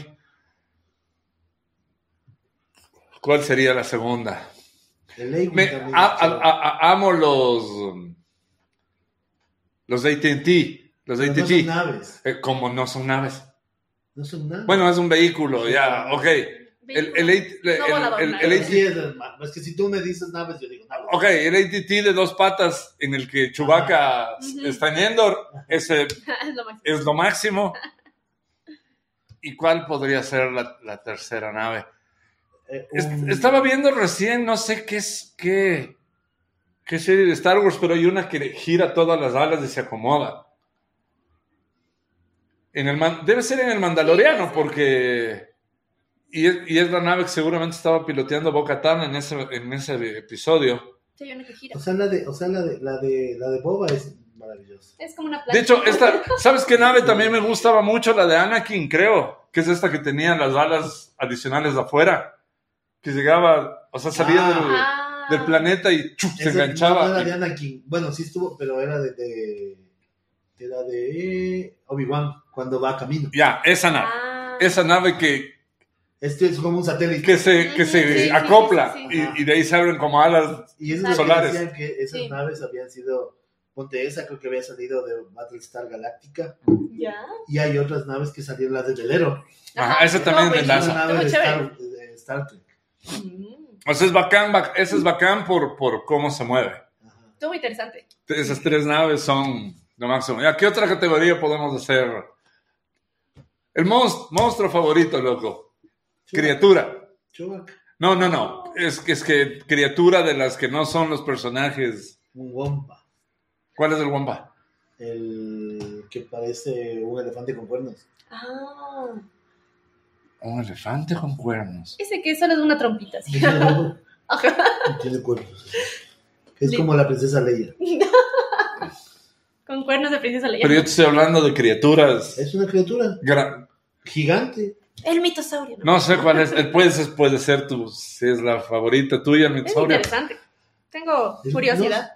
¿Cuál sería la segunda? El A-Wing Me- también a- es chévere. a- a- amo los los de AT&T, los no AT&T. son naves. Eh, como no son naves. No son naves. Bueno, es un vehículo, ya, ok. El, el, es, que si tú me dices naves, yo digo naves. ok, el AT&T de dos patas en el que Chewbacca está en Endor, ese es lo máximo. es lo máximo. ¿Y cuál podría ser la, la tercera nave? Eh, un- Estaba viendo recién, no sé qué es, qué, qué serie de Star Wars, pero hay una que gira todas las alas y se acomoda. En el debe ser en el Mandaloriano, Sí, porque. Y es, y es la nave que seguramente estaba piloteando Boca Tan en ese, en ese episodio. Sí, una que gira. O sea, la de, o sea, la de, la de, la de Boba es Maravilloso. Es como una De hecho, esta, ¿sabes qué nave también me gustaba mucho? La de Anakin, creo. Que es esta que tenía las alas adicionales de afuera. Que llegaba, o sea, salía Ah. del, Ah. del planeta y ¡chuf! se enganchaba. No era y- de Anakin. Bueno, sí estuvo, pero era de. de- era de Obi-Wan cuando va a camino. ya, esa nave. Ah. Esa nave que, Este es como un satélite. que se, que se sí, acopla sí, sí, sí. Y, y de ahí se abren como alas. Y eso es lo que Solares. decían que esas Sí. naves habían sido. Ponte esa, creo que había salido de Battlestar Galactica. Ya. Y hay otras naves que salieron, las de Velero. Ajá, ese también Estuvo de NASA. nave de Star, chévere. de Star Trek. Mm, O sea, es bacán, bac- ese es bacán por, por cómo se mueve. Ajá. Estuvo interesante. Esas tres naves son lo máximo. ¿Ya qué otra categoría podemos hacer? El monst- monstruo favorito, loco. Criatura. Chewbacca. No, no, no. Es que es que criatura de las que no son los personajes. Un Wompa. ¿Cuál es el Wampa? El que parece un elefante con cuernos. Ah. Un elefante con cuernos. Ese que solo es una trompita. así. Tiene cuernos. Es Sí. como la princesa Leia. Con cuernos de princesa Leia. Pero yo te estoy hablando de criaturas. Es una criatura gra- gigante. El mitosaurio. ¿no? No sé cuál es. Puede ser, puede ser tu, si es la favorita tuya, el Es mitosaurio. interesante. Tengo Es- curiosidad.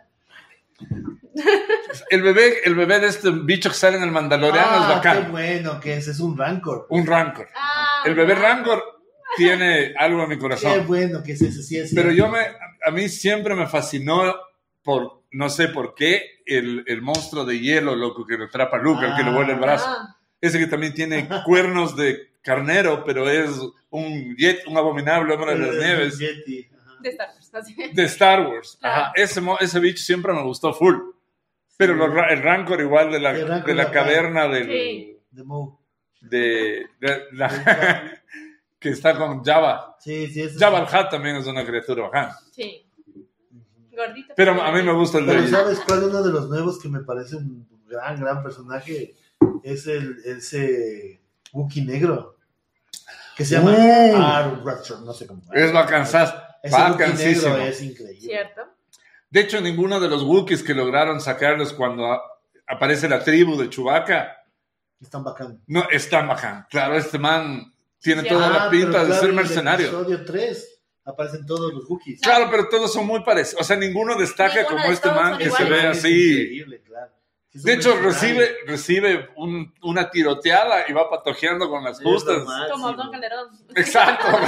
El bebé, el bebé de este bicho que sale en el Mandaloriano es Ah, qué bacán. bueno que es. Es un Rancor. Un Rancor. Ah, El bebé. Rancor tiene algo en mi Qué corazón. bueno que es ese. Sí, es Pero cierto. yo me, a mí siempre me fascinó por, no sé por qué, el, el monstruo de hielo, loco, que lo atrapa a Luke, el que le vuelve el brazo. Ah, Ese que también tiene cuernos de carnero, pero es un jet, un abominable hombre de las nieves Yeti, de Star Wars. así. de Star Wars. Claro. Ajá, ese, ese bicho siempre me gustó full. Pero el Rancor igual de la, de la caverna del, Sí. De Moe. de, de la- que está con Java. Sí, sí. Java el Hutt también es una criatura bacán. Sí. Gordito. Pero a mí me gusta el Pero de ¿sabes cuál uno de los nuevos que me parece un gran, gran personaje? Es el ese Wookiee negro. Que se llama Uh. Ar no sé cómo. Es vacanzás, Ese Wookiee vacancísimo. negro es increíble. Cierto. De hecho, ninguno de los Wookiees que lograron sacarlos cuando aparece la tribu de Chewbacca Es tan bacán. no es tan bacán. Claro, este man tiene Sí, toda Ah, la pinta pero de claro, ser en el mercenario. episodio 3 aparecen todos los Wookiees. Claro, pero todos son muy parecidos. O sea, ninguno destaca Ninguno como de este man que se ve es así. increíble, claro. Es un De hecho, recibe, recibe un- una tiroteada y va patojeando con las justas. Como Don Calderón. Exacto.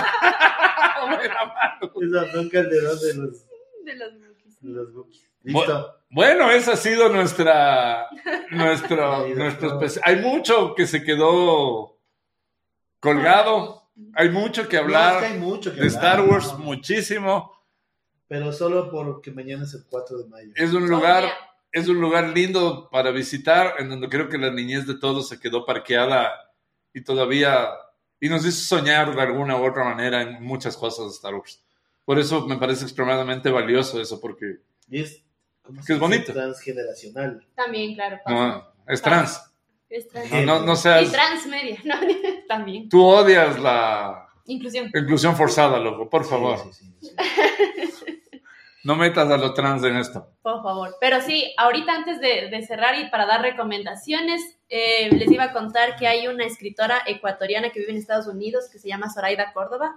Es la Don Calderón de los, De los Wookiees. de los Wookiees. Listo. Bueno, esa ha sido nuestra, nuestro, nuestro Hay mucho que se quedó colgado. Hay mucho que No, es hablar que hay mucho que de hablar, Star Wars, ¿no? muchísimo. Pero solo porque mañana es el 4 de mayo. Es un Oh, lugar, es un lugar lindo para visitar, en donde creo que la niñez de todos se quedó parqueada y todavía y nos hizo soñar de alguna u otra manera en muchas cosas de Star Wars. Por eso me parece extremadamente valioso eso, porque Y es, ¿cómo Que se es bonito. transgeneracional. También, claro. pasa. no, es trans. Es trans. No, no, Y transmedia, ¿no? También. Tú odias la Inclusión. inclusión forzada, loco, por favor. Sí, sí, sí, sí. No metas a lo trans en esto. Por favor. Pero sí, ahorita antes de, de cerrar y para dar recomendaciones, eh, les iba a contar que hay una escritora ecuatoriana que vive en Estados Unidos que se llama Zoraida Córdoba,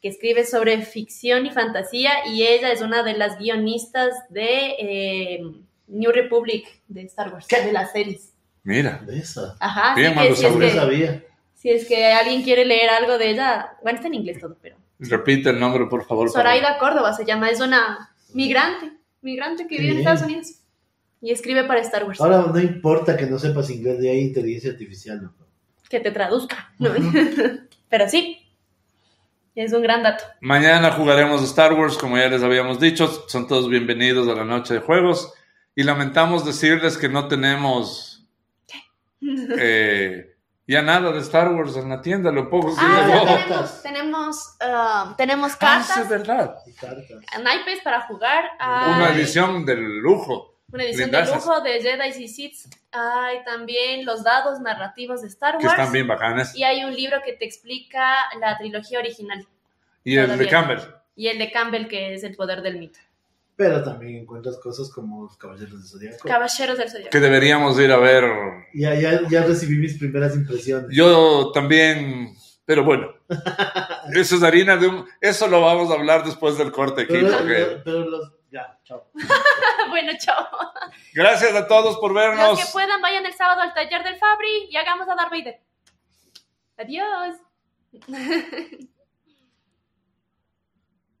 que escribe sobre ficción y fantasía y ella es una de las guionistas de eh, New Republic de Star Wars, ¿Qué? de las series. Mira. De esa. Ajá, Bien, malo que si es que, sabía. si es que alguien quiere leer algo de ella, bueno, está en inglés todo, pero Repite el nombre, por favor. para- Zoraida Córdoba se llama, es una migrante, migrante que vive en. Estados Unidos y escribe para Star Wars. Ahora no importa que no sepas inglés, de ahí inteligencia artificial. ¿no? que te traduzca. ¿no? Pero sí, es un gran dato. Mañana jugaremos Star Wars, como ya les habíamos dicho. Son todos bienvenidos a la noche de juegos. Y lamentamos decirles que no tenemos eh, ya nada de Star Wars en la tienda. Lo poco que Ah, llegó. Cartas. tenemos, tenemos, tenemos Ah, sí, es cartas, verdad. Cartas. naipes para jugar. Una hay edición del lujo. una edición de lujo de Jedi y Sith. Hay también los dados narrativos de Star que Wars. están bien bacanes. Y hay un libro que te explica la trilogía original. Y el de. Campbell. Y el de Campbell, que es El poder del mito. Pero también encuentras cosas como los Caballeros del Zodíaco. Caballeros del Zodiaco. Que deberíamos ir a ver. Ya, ya, ya recibí mis primeras impresiones. Yo también, pero bueno, eso es harina de un... Eso lo vamos a hablar después del corte aquí. pero, porque- pero- pero los... Ya, chao. bueno, chao. Gracias a todos por vernos. Los que puedan, vayan el sábado al taller del Fabri y hagamos a Darth Vader. Adiós.